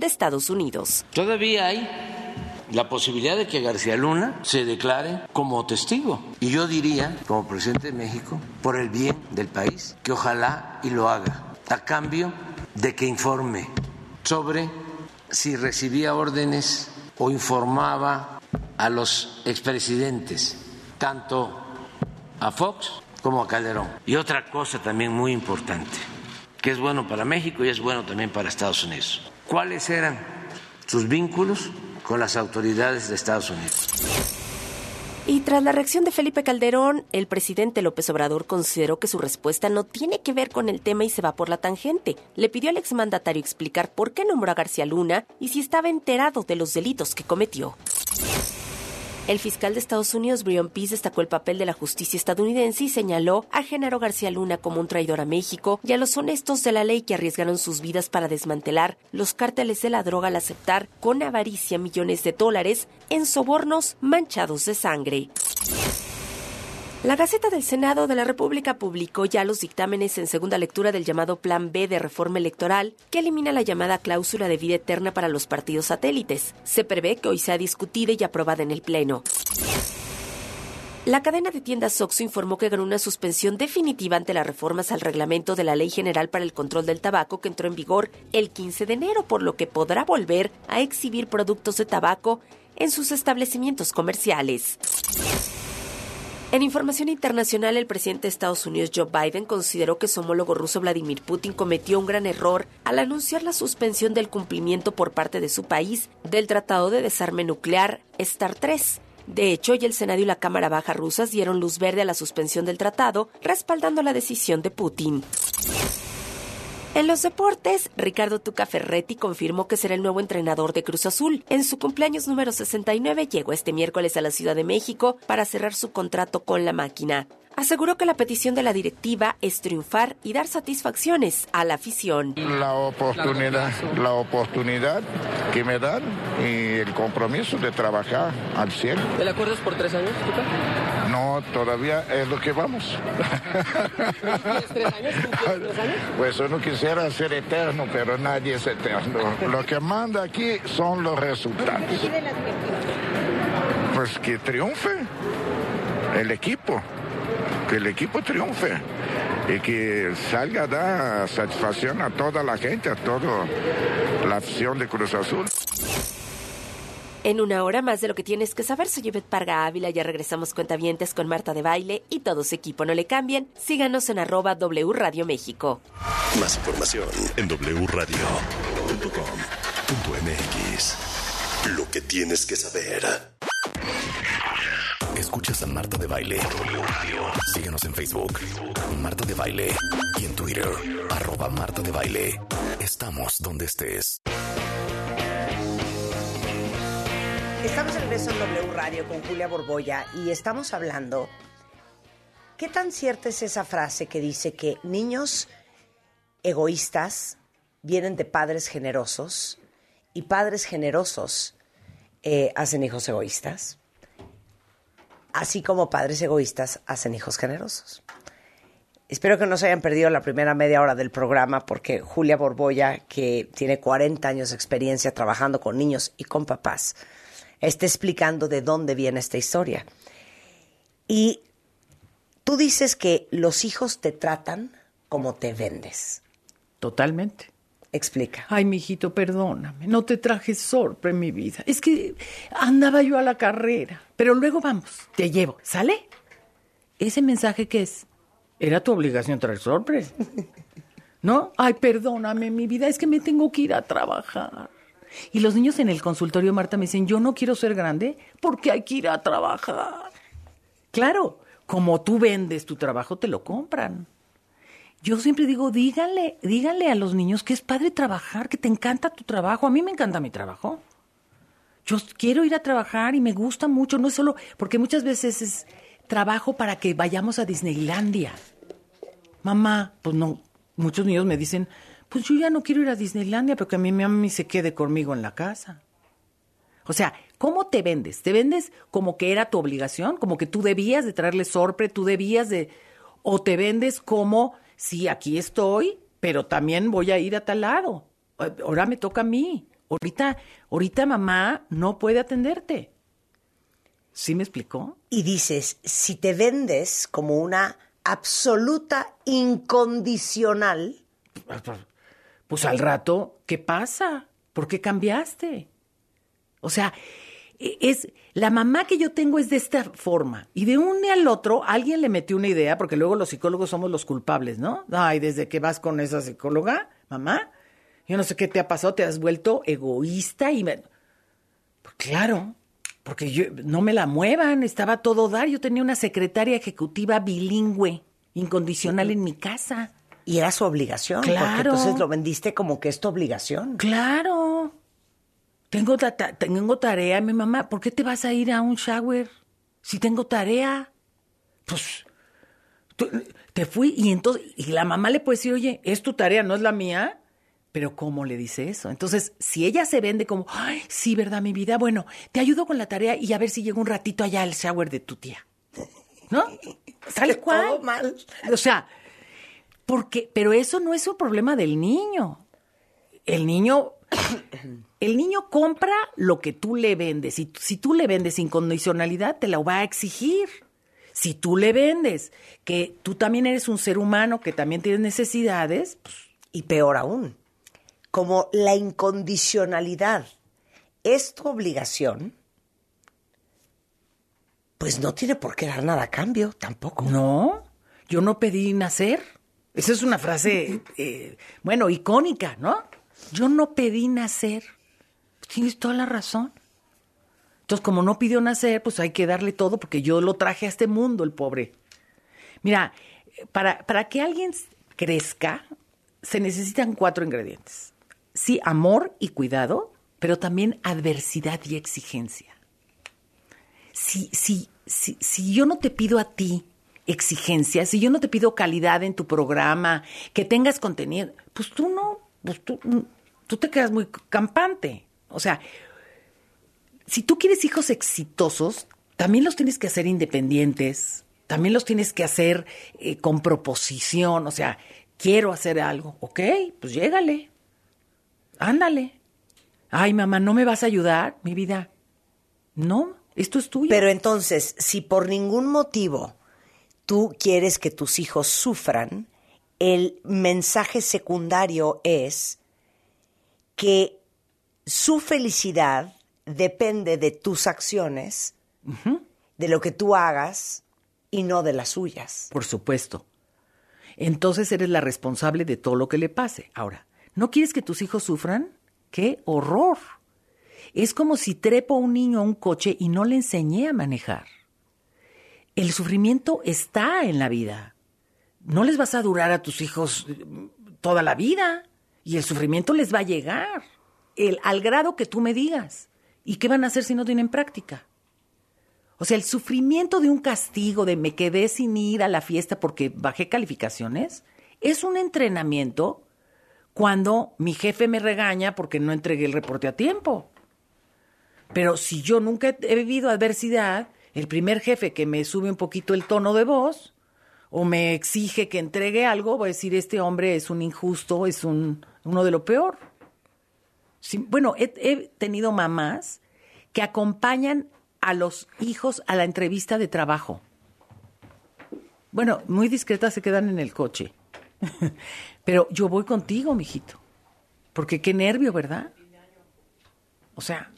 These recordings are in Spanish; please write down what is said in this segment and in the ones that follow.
de Estados Unidos. Todavía hay la posibilidad de que García Luna se declare como testigo. Y yo diría, como presidente de México, por el bien del país, que ojalá y lo haga, a cambio de que informe sobre si recibía órdenes o informaba a los expresidentes, tanto a Fox como a Calderón. Y otra cosa también muy importante, que es bueno para México y es bueno también para Estados Unidos. ¿Cuáles eran sus vínculos con las autoridades de Estados Unidos. Y tras la reacción de Felipe Calderón, el presidente López Obrador consideró que su respuesta no tiene que ver con el tema y se va por la tangente. Le pidió al exmandatario explicar por qué nombró a García Luna y si estaba enterado de los delitos que cometió. El fiscal de Estados Unidos, Brian Peace, destacó el papel de la justicia estadounidense y señaló a Genaro García Luna como un traidor a México y a los honestos de la ley que arriesgaron sus vidas para desmantelar los cárteles de la droga al aceptar con avaricia millones de dólares en sobornos manchados de sangre. La Gaceta del Senado de la República publicó ya los dictámenes en segunda lectura del llamado Plan B de reforma electoral, que elimina la llamada cláusula de vida eterna para los partidos satélites. Se prevé que hoy sea discutida y aprobada en el Pleno. La cadena de tiendas Oxxo informó que ganó una suspensión definitiva ante las reformas al reglamento de la Ley General para el Control del Tabaco que entró en vigor el 15 de enero, por lo que podrá volver a exhibir productos de tabaco en sus establecimientos comerciales. En información internacional, el presidente de Estados Unidos, Joe Biden, consideró que su homólogo ruso Vladimir Putin cometió un gran error al anunciar la suspensión del cumplimiento por parte de su país del Tratado de Desarme Nuclear STAR 3. De hecho, hoy el Senado y la Cámara Baja rusas dieron luz verde a la suspensión del tratado, respaldando la decisión de Putin. En los deportes, Ricardo Tuca Ferretti confirmó que será el nuevo entrenador de Cruz Azul. En su cumpleaños número 69 llegó este miércoles a la Ciudad de México para cerrar su contrato con la máquina. Aseguró que la petición de la directiva es triunfar y dar satisfacciones a la afición. La oportunidad, la oportunidad que me dan y el compromiso de trabajar al cielo. ¿El acuerdo es por tres años, Tuca? No, todavía es lo que vamos. tres años? tres años? Pues uno quisiera ser eterno, pero nadie es eterno. Lo que manda aquí son los resultados. Pues que triunfe el equipo, que el equipo triunfe y que salga a dar satisfacción a toda la gente, a toda la afición de Cruz Azul. En una hora más de lo que tienes que saber, soy Yvette Parga Ávila. Ya regresamos cuentavientes con Marta de Baile y todo su equipo. No le cambien. Síganos en arroba W Radio México. Más información en wradio.com.mx. Lo que tienes que saber. Escuchas a Marta de Baile. Síguenos en Facebook. Marta de Baile. Y en Twitter. Arroba Marta de Baile. Estamos donde estés. Estamos en Beso en W Radio con Julia Borboya y estamos hablando. ¿Qué tan cierta es esa frase que dice que niños egoístas vienen de padres generosos y padres generosos eh, hacen hijos egoístas? Así como padres egoístas hacen hijos generosos. Espero que no se hayan perdido la primera media hora del programa porque Julia Borboya, que tiene 40 años de experiencia trabajando con niños y con papás, está explicando de dónde viene esta historia. Y tú dices que los hijos te tratan como te vendes. Totalmente. Explica. Ay, mijito, perdóname, no te traje sorpresa mi vida. Es que andaba yo a la carrera, pero luego vamos, te llevo, ¿sale? ¿Ese mensaje qué es? Era tu obligación traer sorpresa. ¿No? Ay, perdóname, mi vida, es que me tengo que ir a trabajar. Y los niños en el consultorio, Marta, me dicen, yo no quiero ser grande porque hay que ir a trabajar. Claro, como tú vendes tu trabajo, te lo compran. Yo siempre digo, díganle, díganle a los niños que es padre trabajar, que te encanta tu trabajo. A mí me encanta mi trabajo. Yo quiero ir a trabajar y me gusta mucho, no es solo, porque muchas veces es trabajo para que vayamos a Disneylandia. Mamá, pues no, muchos niños me dicen, pues yo ya no quiero ir a Disneylandia, pero que a mí mi mamá se quede conmigo en la casa. O sea, ¿cómo te vendes? ¿Te vendes como que era tu obligación? Como que tú debías de traerle sorpre, tú debías de... O te vendes como, sí, aquí estoy, pero también voy a ir a tal lado. Ahora me toca a mí. Ahorita, ahorita mamá no puede atenderte. ¿Sí me explicó? Y dices, si te vendes como una absoluta incondicional, Pues al rato, ¿qué pasa? ¿Por qué cambiaste? O sea, e- es la mamá que yo tengo es de esta forma y de un día al otro alguien le metió una idea porque luego los psicólogos somos los culpables, ¿no? Ay, desde que vas con esa psicóloga, mamá, yo no sé qué te ha pasado, te has vuelto egoísta y me... Pues claro, porque yo no me la muevan, estaba todo dar, yo tenía una secretaria ejecutiva bilingüe, incondicional en mi casa. Y era su obligación, porque Claro. entonces lo vendiste como que es tu obligación. Claro. Tengo, ta- tengo tarea, mi mamá. ¿Por qué te vas a ir a un shower? Si tengo tarea. Pues tú- te fui y entonces y la mamá le puede decir, oye, es tu tarea, no es la mía. Pero ¿cómo le dice eso? Entonces, si ella se vende como, ay, sí, ¿verdad, mi vida? Bueno, te ayudo con la tarea y a ver si llego un ratito allá al shower de tu tía. ¿No? Tal cual. todo mal. O sea, porque, pero eso no es un problema del niño. El niño, el niño compra lo que tú le vendes. Y si tú le vendes incondicionalidad, te la va a exigir. Si tú le vendes que tú también eres un ser humano, que también tienes necesidades, pues, Y peor aún, como la incondicionalidad es tu obligación, pues no tiene por qué dar nada a cambio tampoco. no, yo no pedí nacer. Esa es una frase, eh, bueno, icónica, ¿no? Yo no pedí nacer. Tienes toda la razón. Entonces, como no pidió nacer, pues hay que darle todo porque yo lo traje a este mundo, el pobre. Mira, para, para que alguien crezca, se necesitan cuatro ingredientes. Sí, amor y cuidado, pero también adversidad y exigencia. Si, si, si, si yo no te pido a ti exigencia, si yo no te pido calidad en tu programa, que tengas contenido, pues tú no, pues tú, tú te quedas muy campante. O sea, si tú quieres hijos exitosos, también los tienes que hacer independientes, también los tienes que hacer eh, con proposición, o sea, quiero hacer algo, ok, pues llégale, ándale. Ay, mamá, ¿no me vas a ayudar, mi vida? No, esto es tuyo. Pero entonces, si por ningún motivo tú quieres que tus hijos sufran, el mensaje secundario es que su felicidad depende de tus acciones, de lo que tú hagas y no de las suyas. Por supuesto. Entonces eres la responsable de todo lo que le pase. Ahora, ¿no quieres que tus hijos sufran? ¡Qué horror! Es como si trepo a un niño a un coche y no le enseñé a manejar. El sufrimiento está en la vida. No les vas a durar a tus hijos eh, toda la vida y el sufrimiento les va a llegar el, al grado que tú me digas. ¿Y qué van a hacer si no tienen práctica? O sea, el sufrimiento de un castigo, de me quedé sin ir a la fiesta porque bajé calificaciones, es un entrenamiento cuando mi jefe me regaña porque no entregué el reporte a tiempo. Pero si yo nunca he he vivido adversidad, el primer jefe que me sube un poquito el tono de voz o me exige que entregue algo, voy a decir, este hombre es un injusto, es un, uno de lo peor. Sí, bueno, he, he tenido mamás que acompañan a los hijos a la entrevista de trabajo. Bueno, muy discretas se quedan en el coche. Pero yo voy contigo, mijito. Porque qué nervio, ¿verdad? O sea,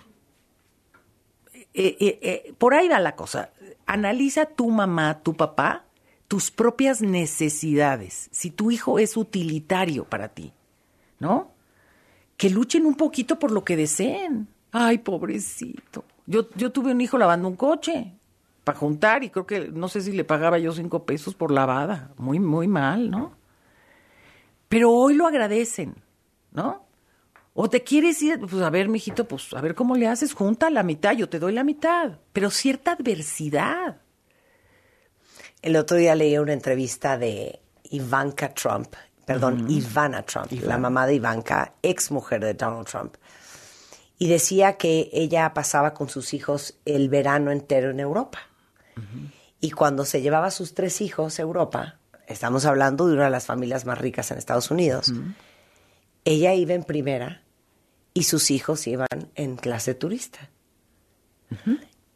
eh, eh, eh, por ahí va la cosa. Analiza tu mamá, tu papá, tus propias necesidades. Si tu hijo es utilitario para ti, ¿no? Que luchen un poquito por lo que deseen. Ay, pobrecito. Yo, yo tuve un hijo lavando un coche para juntar y creo que no sé si le pagaba yo cinco pesos por lavada. Muy, muy mal, ¿no? Pero hoy lo agradecen, ¿no? O te quieres ir, pues a ver, mijito, pues a ver cómo le haces, junta la mitad, yo te doy la mitad, pero cierta adversidad. El otro día leí una entrevista de Ivanka Trump, perdón, Ivana Trump, la mamá de Ivanka, ex mujer de Donald Trump. Y decía que ella pasaba con sus hijos el verano entero en Europa. Y cuando se llevaba a sus tres hijos a Europa, estamos hablando de una de las familias más ricas en Estados Unidos, ella iba en primera y sus hijos iban en clase turista.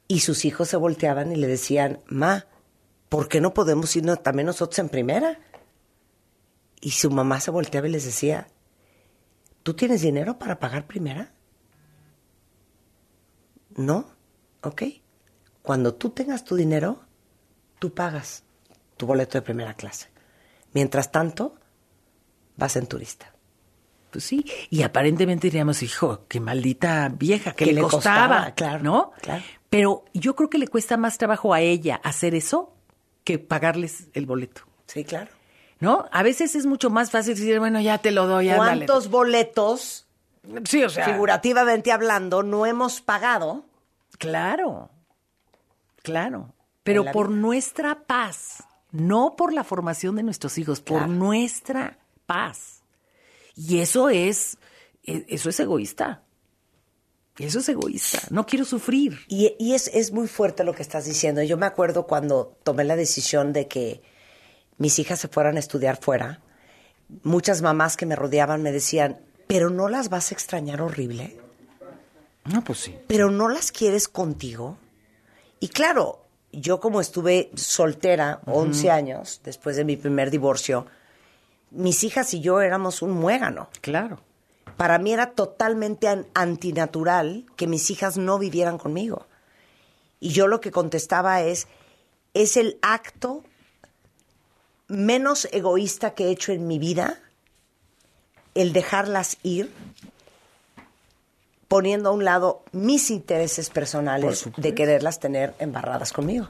Y sus hijos se volteaban y le decían, Ma, ¿por qué no podemos irnos también nosotros en primera? Y su mamá se volteaba y les decía, ¿tú tienes dinero para pagar primera? No, ok. Cuando tú tengas tu dinero, tú pagas tu boleto de primera clase. Mientras tanto, vas en turista. Pues sí, y aparentemente diríamos, hijo, qué maldita vieja, que Que le, costaba, costaba, claro, ¿no? claro. Pero yo creo que le cuesta más trabajo a ella hacer eso que pagarles el boleto, Sí, claro. ¿no? A veces es mucho más fácil decir, bueno, ya te lo doy, ándale. ¿Cuántos boletos, Sí, o sea, figurativamente hablando, no hemos pagado? Claro, claro. Pero por vida. nuestra paz, no por la formación de nuestros hijos, por nuestra paz. Y eso es, e- eso es egoísta. Eso es egoísta. No quiero sufrir. Y, y es, es muy fuerte lo que estás diciendo. Yo me acuerdo cuando tomé la decisión de que mis hijas se fueran a estudiar fuera, muchas mamás que me rodeaban me decían, pero no las vas a extrañar horrible, No, pues sí. pero no las quieres contigo. Y claro, yo como estuve soltera 11 años después de mi primer divorcio, mis hijas y yo éramos un muégano. Claro. Para mí era totalmente an- antinatural que mis hijas no vivieran conmigo. Y yo lo que contestaba es, es el acto menos egoísta que he hecho en mi vida el dejarlas ir poniendo a un lado mis intereses personales de quererlas tener embarradas conmigo.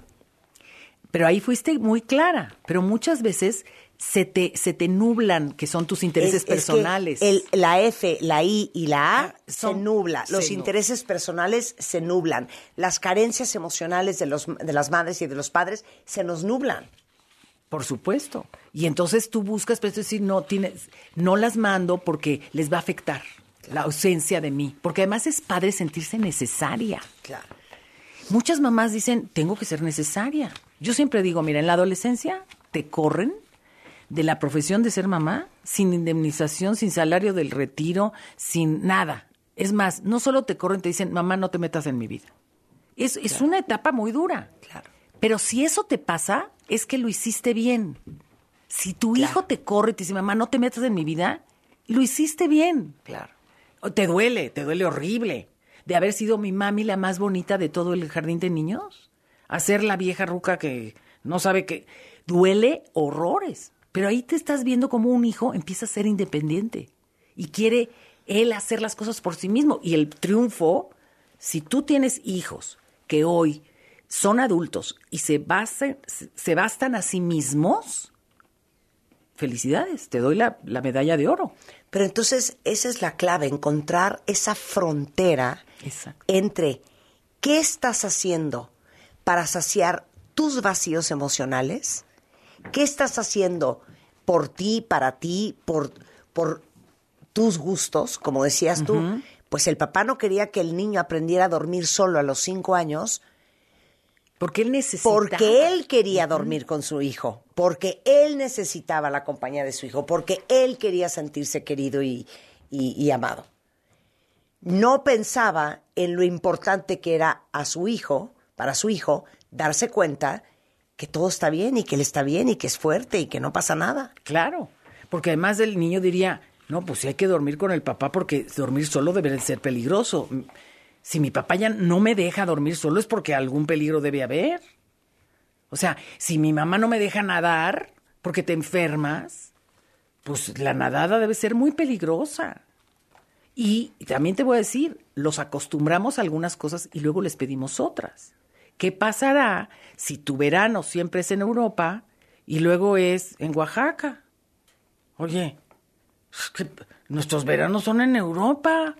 Pero ahí fuiste muy clara. Pero muchas veces se te, se te nublan que son tus intereses Es- es que personales. el- la F, la I y la A Ah, se son- nubla. se Los nublan. intereses personales se nublan. Las carencias emocionales de, los, de las madres y de los padres se nos nublan. Por supuesto. Y entonces tú buscas, pero es decir, no tienes, no las mando porque les va a afectar la ausencia de mí. Porque además es padre sentirse necesaria. Claro. Muchas mamás dicen, tengo que ser necesaria. Yo siempre digo, mira, en la adolescencia te corren de la profesión de ser mamá sin indemnización, sin salario del retiro, sin nada. Es más, no solo te corren, te dicen, mamá, no te metas en mi vida. Es, es una etapa muy dura. Claro. Pero si eso te pasa, es que lo hiciste bien. Si tu hijo te corre y te dice, mamá, no te metas en mi vida, lo hiciste bien. Claro. O Te duele, te duele horrible. De haber sido mi mami la más bonita de todo el jardín de niños. Hacer la vieja ruca que no sabe que duele horrores. Pero ahí te estás viendo como un hijo empieza a ser independiente y quiere él hacer las cosas por sí mismo. Y el triunfo, si tú tienes hijos que hoy son adultos y se, basen- se bastan a sí mismos, felicidades, te doy la, la medalla de oro. Pero entonces esa es la clave, encontrar esa frontera Exacto. entre qué estás haciendo para saciar tus vacíos emocionales, qué estás haciendo por ti, para ti, por, por tus gustos, como decías tú. Pues el papá no quería que el niño aprendiera a dormir solo a los cinco años Porque él necesita. porque él quería dormir con su hijo, porque él necesitaba la compañía de su hijo, porque él quería sentirse querido y, y- y amado. No pensaba en lo importante que era a su hijo, para su hijo, darse cuenta que todo está bien y que él está bien y que es fuerte y que no pasa nada. Claro. Porque además el niño diría, no, pues sí hay que dormir con el papá porque dormir solo debe de ser peligroso. Si mi papá ya no me deja dormir solo es porque algún peligro debe haber. O sea, si mi mamá no me deja nadar porque te enfermas, pues la nadada debe ser muy peligrosa. Y también te voy a decir, los acostumbramos a algunas cosas y luego les pedimos otras. ¿Qué pasará si tu verano siempre es en Europa y luego es en Oaxaca? Oye, nuestros veranos son en Europa.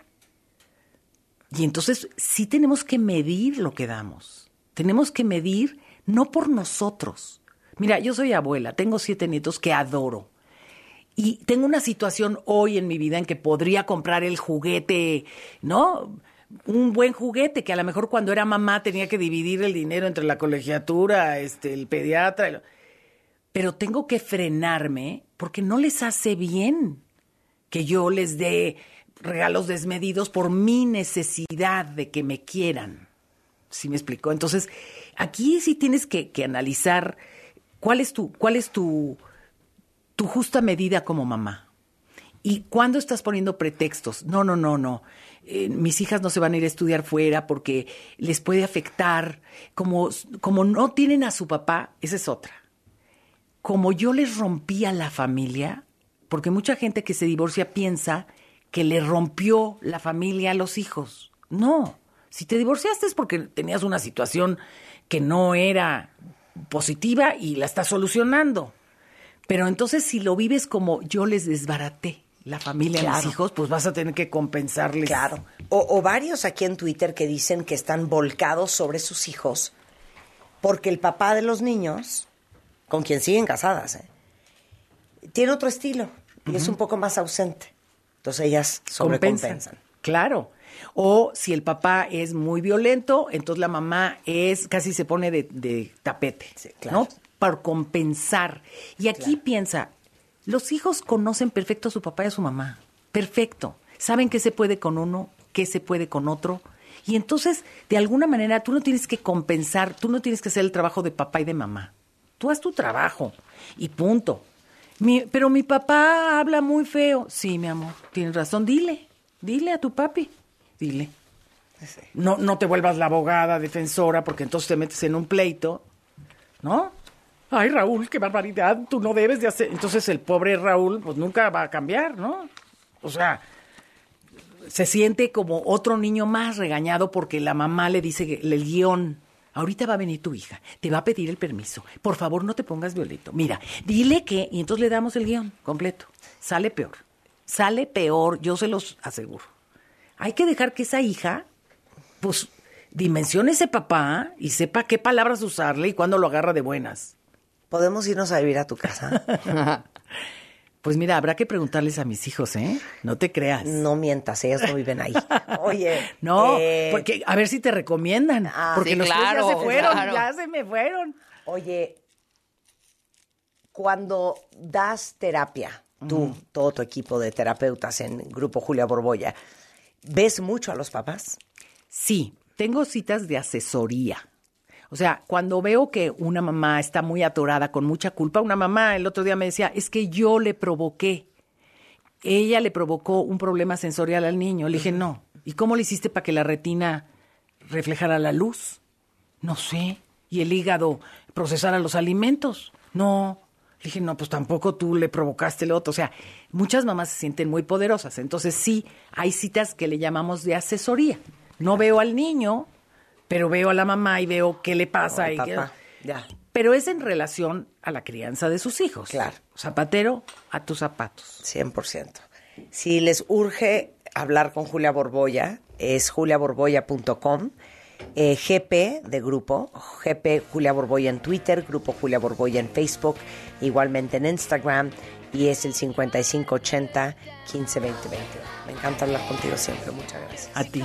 Y entonces sí tenemos que medir lo que damos. Tenemos que medir no por nosotros. Mira, yo soy abuela, tengo siete nietos que adoro. Y tengo una situación hoy en mi vida en que podría comprar el juguete, ¿no? Un buen juguete que a lo mejor cuando era mamá tenía que dividir el dinero entre la colegiatura, este, el pediatra. Pero tengo que frenarme porque no les hace bien que yo les dé regalos desmedidos por mi necesidad de que me quieran. ¿Sí me explicó? Entonces, aquí sí tienes que, que analizar cuál es tu, cuál es tu, tu justa medida como mamá. ¿Y cuándo estás poniendo pretextos? No, no, no, no. Eh, mis hijas no se van a ir a estudiar fuera porque les puede afectar. Como, como no tienen a su papá, esa es otra. Como yo les rompía la familia, porque mucha gente que se divorcia piensa que le rompió la familia a los hijos. No, si te divorciaste es porque tenías una situación que no era positiva y la estás solucionando. Pero entonces si lo vives como yo les desbaraté la familia a mis Claro. hijos, pues vas a tener que compensarles. Claro. O, o varios aquí en Twitter que dicen que están volcados sobre sus hijos porque el papá de los niños, con quien siguen casadas, ¿eh? tiene otro estilo y es un poco más ausente. Entonces ellas sobrecompensan. compensan. Claro. O si el papá es muy violento, entonces la mamá es casi se pone de, de tapete, Sí, claro. ¿no? Para compensar. Y aquí piensa, los hijos conocen perfecto a su papá y a su mamá. Perfecto. Saben qué se puede con uno, qué se puede con otro. Y entonces, de alguna manera, tú no tienes que compensar, tú no tienes que hacer el trabajo de papá y de mamá. Tú haz tu trabajo y punto. Mi- pero mi papá habla muy feo. Sí, mi amor, tienes razón. Dile, dile a tu papi, dile. No, no te vuelvas la abogada defensora porque entonces te metes en un pleito, ¿no? Ay, Raúl, qué barbaridad, tú no debes de hacer. Entonces el pobre Raúl, pues nunca va a cambiar, ¿no? O sea, se siente como otro niño más regañado porque la mamá le dice el guion. Ahorita va a venir tu hija, te va a pedir el permiso. Por favor, no te pongas violento. Mira, dile que, y entonces le damos el guion completo. Sale peor. Sale peor, yo se los aseguro. Hay que dejar que esa hija, pues, dimensione ese papá y sepa qué palabras usarle y cuándo lo agarra de buenas. ¿Podemos irnos a vivir a tu casa? Pues mira, habrá que preguntarles a mis hijos, ¿eh? No te creas. No mientas, ellas no viven ahí. Oye. No, eh, porque a ver si te recomiendan. Ah, porque sí, los claro, ya se fueron, claro. ya se me fueron. Oye, cuando das terapia, tú, todo tu equipo de terapeutas en Grupo Julia Borbolla, ¿ves mucho a los papás? Sí, tengo citas de asesoría. O sea, cuando veo que una mamá está muy atorada con mucha culpa, una mamá el otro día me decía, es que yo le provoqué. Ella le provocó un problema sensorial al niño. Le dije, no. ¿Y cómo le hiciste para que la retina reflejara la luz? No sé. ¿Y el hígado procesara los alimentos? No. Le dije, no, pues tampoco tú le provocaste lo otro. O sea, muchas mamás se sienten muy poderosas. Entonces sí, hay citas que le llamamos de asesoría. No veo al niño, pero veo a la mamá y veo qué le pasa. Y qué- papá, ya. Pero es en relación a la crianza de sus hijos. Claro. Zapatero a tus zapatos. 100%. Si les urge hablar con Julia Borbolla, es juliaborbolla.com, eh, GP de grupo, GP Julia Borbolla en Twitter, Grupo Julia Borbolla en Facebook, igualmente en Instagram, y es el 5580 152020. Me encanta hablar contigo siempre, muchas gracias. A ti.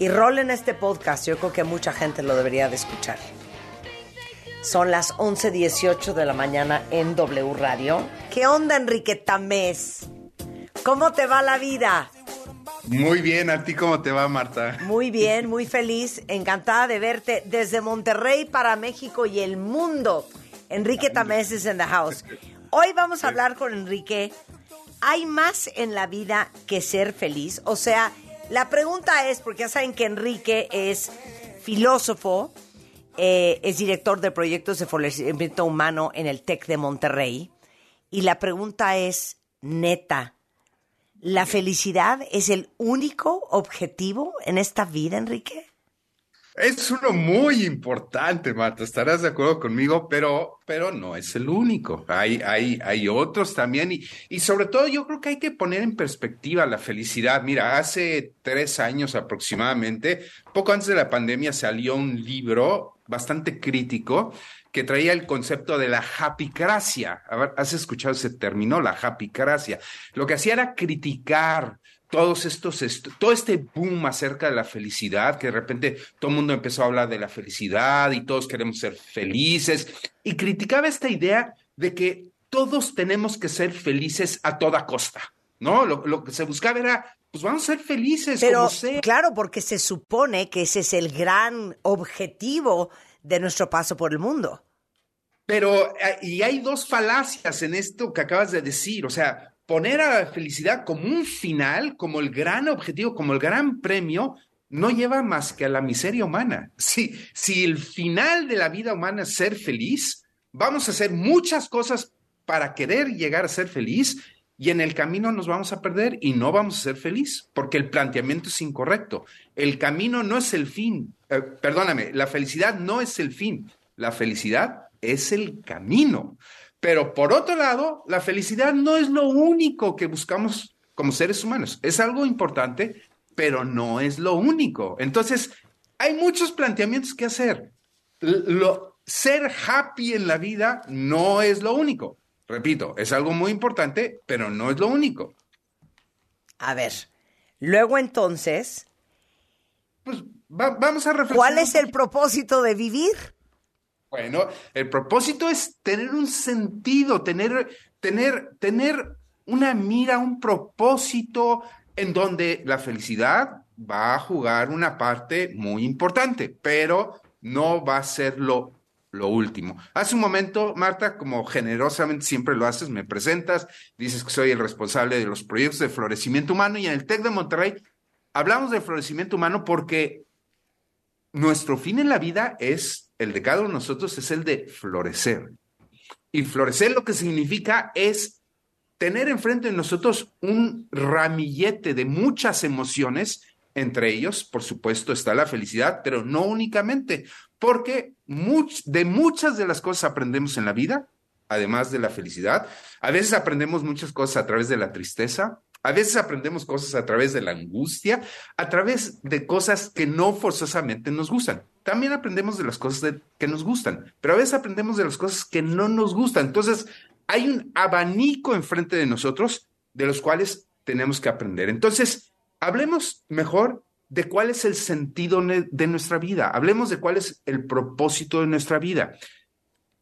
Y rol en este podcast, yo creo que mucha gente lo debería de escuchar. Son las 11.18 de la mañana en W Radio. ¿Qué onda, Enrique Tamés? ¿Cómo te va la vida? Muy bien, ¿a ti cómo te va, Marta? Muy bien, muy feliz, encantada de verte desde Monterrey para México y el mundo. Enrique Tamés es en the house. Hoy vamos a hablar con Enrique. ¿Hay más en la vida que ser feliz? O sea, la pregunta es, porque ya saben que Enrique es filósofo, eh, es director de proyectos de florecimiento humano en el TEC de Monterrey. Y la pregunta es, neta, ¿La felicidad es el único objetivo en esta vida, Enrique? Es uno muy importante, Marta, estarás de acuerdo conmigo, pero, pero no es el único. Hay, hay, hay otros también y, y sobre todo yo creo que hay que poner en perspectiva la felicidad. Mira, hace tres años aproximadamente, poco antes de la pandemia, salió un libro bastante crítico que traía el concepto de la happycracia. A ver, ¿has escuchado ese término? La happycracia. Lo que hacía era criticar todos estos, est todo este boom acerca de la felicidad, que de repente todo el mundo empezó a hablar de la felicidad y todos queremos ser felices, y criticaba esta idea de que todos tenemos que ser felices a toda costa, ¿no? Lo, lo que se buscaba era pues vamos a ser felices Pero como sea. claro, porque se supone que ese es el gran objetivo de nuestro paso por el mundo. Pero, eh, y hay dos falacias en esto que acabas de decir, o sea, poner a la felicidad como un final, como el gran objetivo, como el gran premio, no lleva más que a la miseria humana. Si, si el final de la vida humana es ser feliz, vamos a hacer muchas cosas para querer llegar a ser feliz y en el camino nos vamos a perder y no vamos a ser feliz porque el planteamiento es incorrecto. El camino no es el fin. Eh, perdóname, la felicidad no es el fin. La felicidad es el camino. Pero por otro lado, la felicidad no es lo único que buscamos como seres humanos. Es algo importante, pero no es lo único. Entonces, hay muchos planteamientos que hacer. Lo, ser happy en la vida no es lo único. Repito, es algo muy importante, pero no es lo único. A ver, luego entonces, Pues va- vamos a reflexionar. ¿cuál es el propósito de vivir? Bueno, el propósito es tener un sentido, tener, tener, tener una mira, un propósito en donde la felicidad va a jugar una parte muy importante, pero no va a ser lo, lo último. Hace un momento, Marta, como generosamente siempre lo haces, me presentas, dices que soy el responsable de los proyectos de florecimiento humano y en el TEC de Monterrey hablamos de florecimiento humano porque nuestro fin en la vida es, el de cada uno de nosotros, es el de florecer. Y florecer lo que significa es tener enfrente de nosotros un ramillete de muchas emociones, entre ellos, por supuesto, está la felicidad, pero no únicamente, porque de muchas de las cosas aprendemos en la vida, además de la felicidad. A veces aprendemos muchas cosas a través de la tristeza, a veces aprendemos cosas a través de la angustia, a través de cosas que no forzosamente nos gustan. También aprendemos de las cosas que nos gustan, pero a veces aprendemos de las cosas que no nos gustan. Entonces, hay un abanico enfrente de nosotros de los cuales tenemos que aprender. Entonces, hablemos mejor de cuál es el sentido de nuestra vida, hablemos de cuál es el propósito de nuestra vida.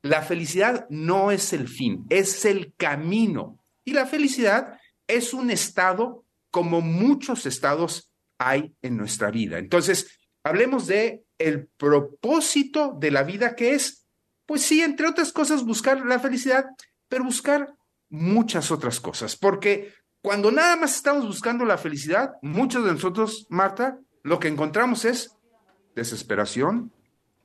La felicidad no es el fin, es el camino. Y la felicidad es un estado como muchos estados hay en nuestra vida. Entonces, hablemos de el propósito de la vida que es, pues sí, entre otras cosas, buscar la felicidad, pero buscar muchas otras cosas. Porque cuando nada más estamos buscando la felicidad, muchos de nosotros, Marta, lo que encontramos es desesperación,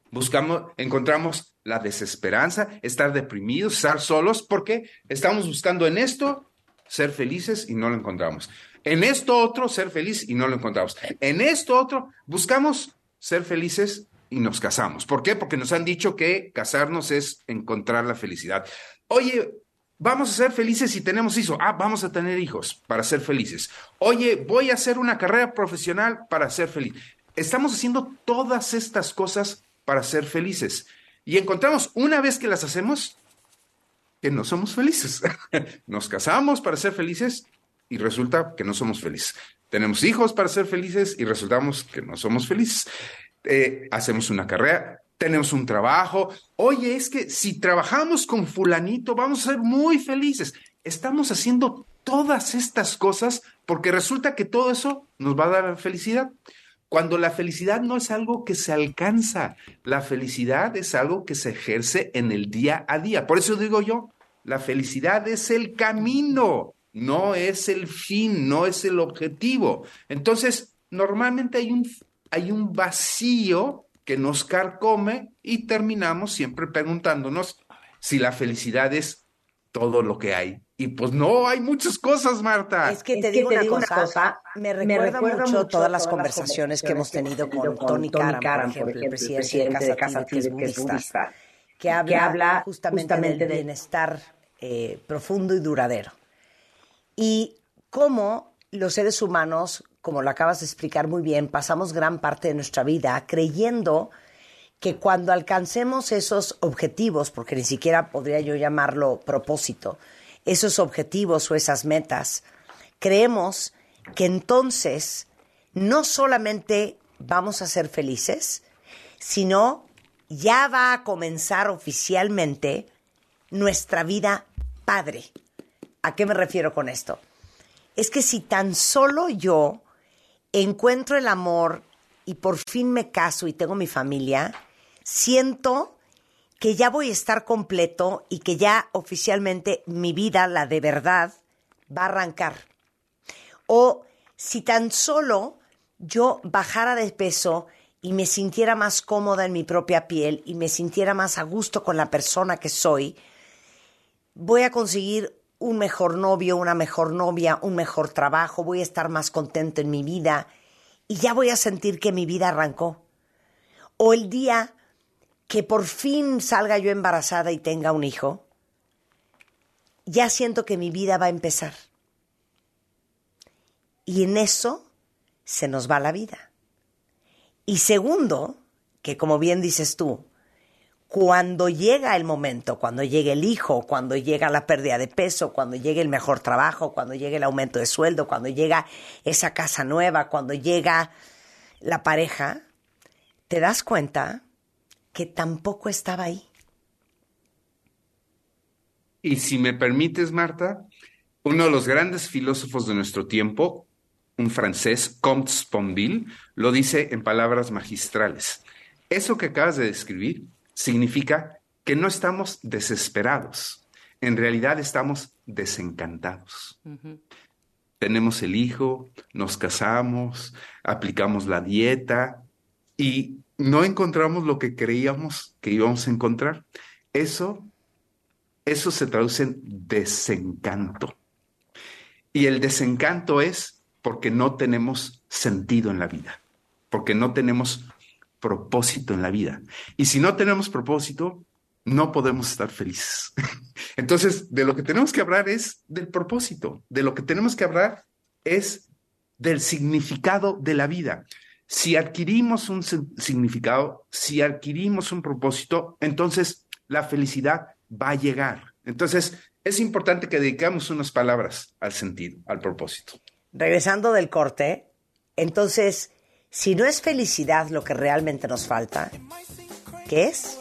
buscamos, encontramos la desesperanza, estar deprimidos, estar solos, porque estamos buscando en esto ser felices y no lo encontramos. En esto otro, ser feliz y no lo encontramos. En esto otro, buscamos ser felices y nos casamos. ¿Por qué? Porque nos han dicho que casarnos es encontrar la felicidad. Oye, vamos a ser felices si tenemos hijos. Ah, vamos a tener hijos para ser felices. Oye, voy a hacer una carrera profesional para ser feliz. Estamos haciendo todas estas cosas para ser felices. Y encontramos, una vez que las hacemos, que no somos felices. Nos casamos para ser felices y resulta que no somos felices. Tenemos hijos para ser felices y resultamos que no somos felices. Eh, hacemos una carrera, tenemos un trabajo. Oye, es que si trabajamos con fulanito vamos a ser muy felices. Estamos haciendo todas estas cosas porque resulta que todo eso nos va a dar felicidad. Cuando la felicidad no es algo que se alcanza, la felicidad es algo que se ejerce en el día a día. Por eso digo yo, la felicidad es el camino, no es el fin, no es el objetivo. Entonces, normalmente hay un, hay un vacío que nos carcome y terminamos siempre preguntándonos si la felicidad es todo lo que hay. Y pues no, hay muchas cosas, Marta. Es que Es te que digo, te una, digo una cosa, cosa, me me recuerda, mucho mucho todas las conversaciones que hemos tenido con Tony Karam, por ejemplo, el presidente de Casa Tigre, que es budista, que habla, que habla justamente, justamente del de- bienestar eh, profundo y duradero. Y cómo los seres humanos, como lo acabas de explicar muy bien, pasamos gran parte de nuestra vida creyendo que cuando alcancemos esos objetivos, porque ni siquiera podría yo llamarlo propósito, esos objetivos o esas metas, creemos que entonces no solamente vamos a ser felices, sino ya va a comenzar oficialmente nuestra vida padre. ¿A qué me refiero con esto? es que si tan solo yo encuentro el amor y por fin me caso y tengo mi familia, siento que ya voy a estar completo y que ya oficialmente mi vida, la de verdad, va a arrancar. O si tan solo yo bajara de peso y me sintiera más cómoda en mi propia piel y me sintiera más a gusto con la persona que soy, voy a conseguir un mejor novio, una mejor novia, un mejor trabajo, voy a estar más contento en mi vida y ya voy a sentir que mi vida arrancó. O el día que por fin salga yo embarazada y tenga un hijo, ya siento que mi vida va a empezar. Y en eso se nos va la vida. Y segundo, que como bien dices tú, cuando llega el momento, cuando llegue el hijo, cuando llega la pérdida de peso, cuando llegue el mejor trabajo, cuando llegue el aumento de sueldo, cuando llega esa casa nueva, cuando llega la pareja, te das cuenta que tampoco estaba ahí. Y si me permites, Marta, uno de los grandes filósofos de nuestro tiempo, un francés, Comte Sponville, lo dice en palabras magistrales. Eso que acabas de describir significa que no estamos desesperados, en realidad estamos desencantados. Tenemos el hijo, nos casamos, aplicamos la dieta y no encontramos lo que creíamos que íbamos a encontrar. Eso, eso se traduce en desencanto. Y el desencanto es porque no tenemos sentido en la vida, porque no tenemos propósito en la vida. Y si no tenemos propósito, no podemos estar felices. Entonces, de lo que tenemos que hablar es del propósito, de lo que tenemos que hablar es del significado de la vida. Si adquirimos un significado, si adquirimos un propósito, entonces la felicidad va a llegar. Entonces, es importante que dediquemos unas palabras al sentido, al propósito. Regresando del corte, entonces, si no es felicidad lo que realmente nos falta, ¿qué es?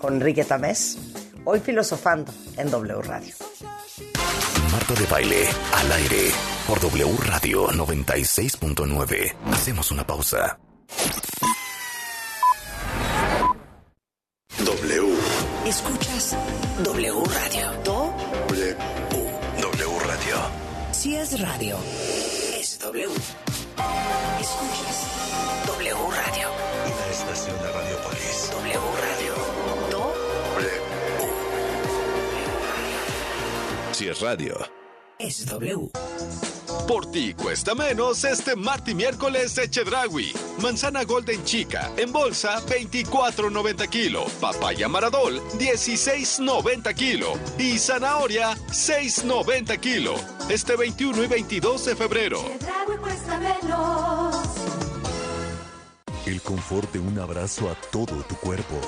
Con Enrique Tamés, hoy filosofando en W Radio. Marta de baile al aire por W Radio 96.9. Hacemos una pausa. W. Escuchas W Radio. Do W. W Radio. Si es radio, es W. Escuchas W Radio. Una estación de Radiopolis. W Radio. Do W. Si es radio. es W. Por ti cuesta menos este martes y miércoles de Chedragui. Manzana Golden Chica en bolsa 24.90 kilo. Papaya Maradol 16.90 kilo. Y zanahoria 6.90 kilo. Este 21 y 22 de febrero. El confort de un abrazo a todo tu cuerpo.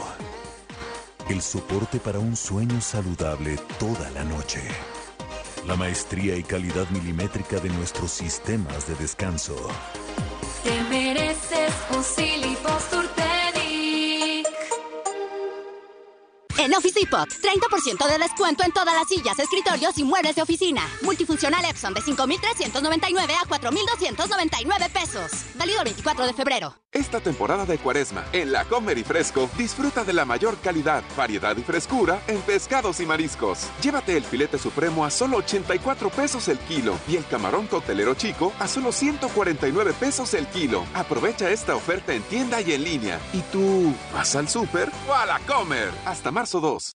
El soporte para un sueño saludable toda la noche. La maestría y calidad milimétrica de nuestros sistemas de descanso. Te mereces un En Office Depot, 30% de descuento en todas las sillas, escritorios y muebles de oficina. Multifuncional Epson de 5,399 a 4,299 pesos. Válido el 24 de febrero. Esta temporada de cuaresma, en la Comer y Fresco, disfruta de la mayor calidad, variedad y frescura en pescados y mariscos. Llévate el filete supremo a solo 84 pesos el kilo y el camarón coctelero chico a solo 149 pesos el kilo. Aprovecha esta oferta en tienda y en línea. ¿Y tú vas al súper o a la Comer? Hasta marzo 2.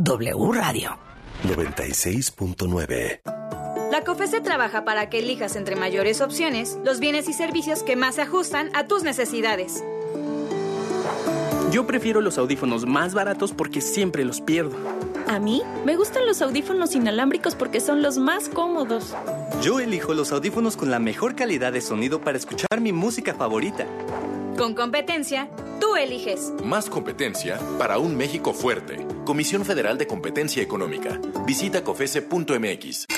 W Radio. 96.9. La COFESE trabaja para que elijas entre mayores opciones los bienes y servicios que más se ajustan a tus necesidades. Yo prefiero los audífonos más baratos porque siempre los pierdo. A mí me gustan los audífonos inalámbricos porque son los más cómodos. Yo elijo los audífonos con la mejor calidad de sonido para escuchar mi música favorita. Con competencia, tú eliges. Más competencia para un México fuerte. Comisión Federal de Competencia Económica. Visita cofese.mx.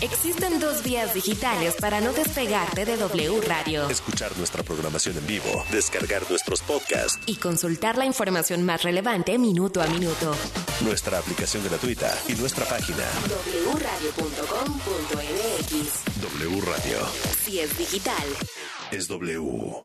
Existen dos vías digitales para no despegarte de W Radio. Escuchar nuestra programación en vivo, descargar nuestros podcasts Y consultar la información más relevante minuto a minuto. nuestra aplicación gratuita y nuestra página wradio.com.mx. W Radio. Si es digital. Es W.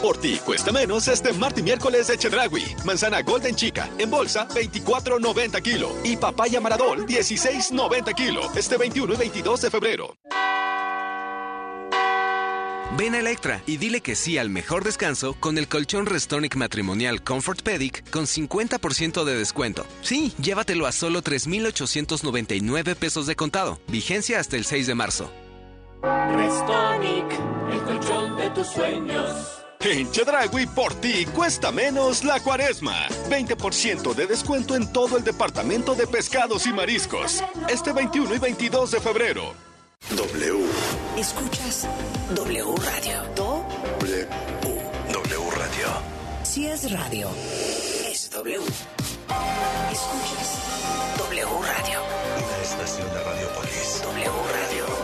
Por ti cuesta menos este martes y miércoles de Chedragui. Manzana Golden Chica en bolsa 24.90 kilo y papaya Maradol 16.90 kilo este 21 y 22 de febrero. Ven a Electra y dile que sí al mejor descanso con el colchón Restonic matrimonial Comfort Pedic con 50% de descuento. Sí, llévatelo a solo 3,899 pesos de contado. Vigencia hasta el 6 de marzo. Restonic, el colchón de tus sueños. En Chedragui por ti cuesta menos la cuaresma. 20% de descuento en todo el departamento de pescados y mariscos. Este 21 y 22 de febrero. W. Escuchas W Radio. W. W Radio. Si es radio, es W. Escuchas W Radio. Una estación de Radiopolis. W Radio.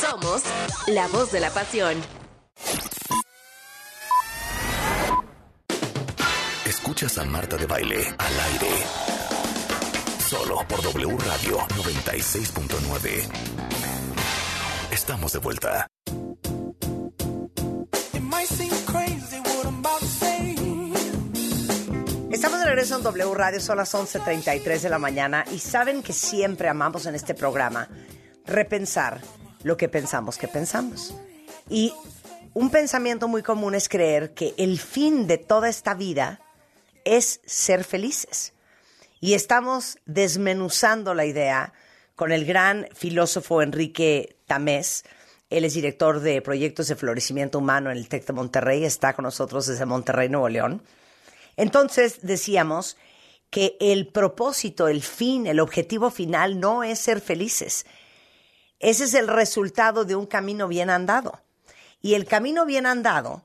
Somos la voz de la pasión. Escuchas a Marta de Baile al aire. Solo por W Radio 96.9. Estamos de vuelta. Estamos de regreso en W Radio, son las 11.33 de la mañana y saben que siempre amamos en este programa repensar lo que pensamos que pensamos. Y un pensamiento muy común es creer que el fin de toda esta vida es ser felices. Y estamos desmenuzando la idea con el gran filósofo Enrique Tamés. Él es director de proyectos de florecimiento humano en el TEC de Monterrey, está con nosotros desde Monterrey, Nuevo León. Entonces decíamos que el propósito, el fin, el objetivo final no es ser felices. Ese es el resultado de un camino bien andado. Y el camino bien andado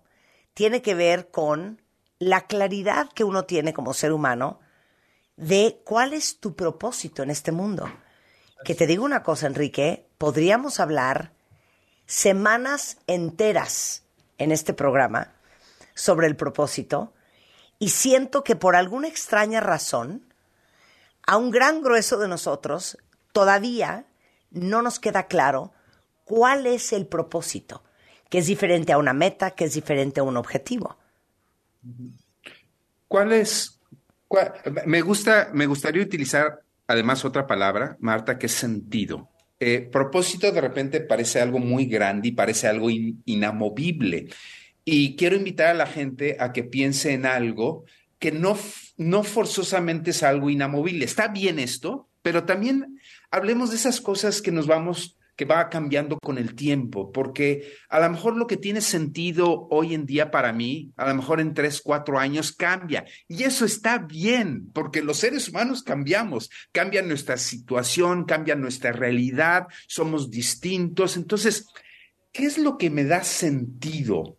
tiene que ver con la claridad que uno tiene como ser humano de cuál es tu propósito en este mundo. Que te digo una cosa, Enrique, podríamos hablar semanas enteras en este programa sobre el propósito y siento que por alguna extraña razón, a un gran grueso de nosotros todavía no nos queda claro cuál es el propósito, que es diferente a una meta, que es diferente a un objetivo. ¿Cuál es? me gusta, me gustaría utilizar además otra palabra, Marta, que es sentido. Eh, propósito de repente parece algo muy grande y parece algo in- inamovible. Y quiero invitar a la gente a que piense en algo que no, no forzosamente es algo inamovible. Está bien esto, pero también hablemos de esas cosas que nos vamos que va cambiando con el tiempo, porque a lo mejor lo que tiene sentido hoy en día para mí, a lo mejor en tres, cuatro años cambia. Y eso está bien, porque los seres humanos cambiamos, cambia nuestra situación, cambia nuestra realidad, somos distintos. Entonces, ¿qué es lo que me da sentido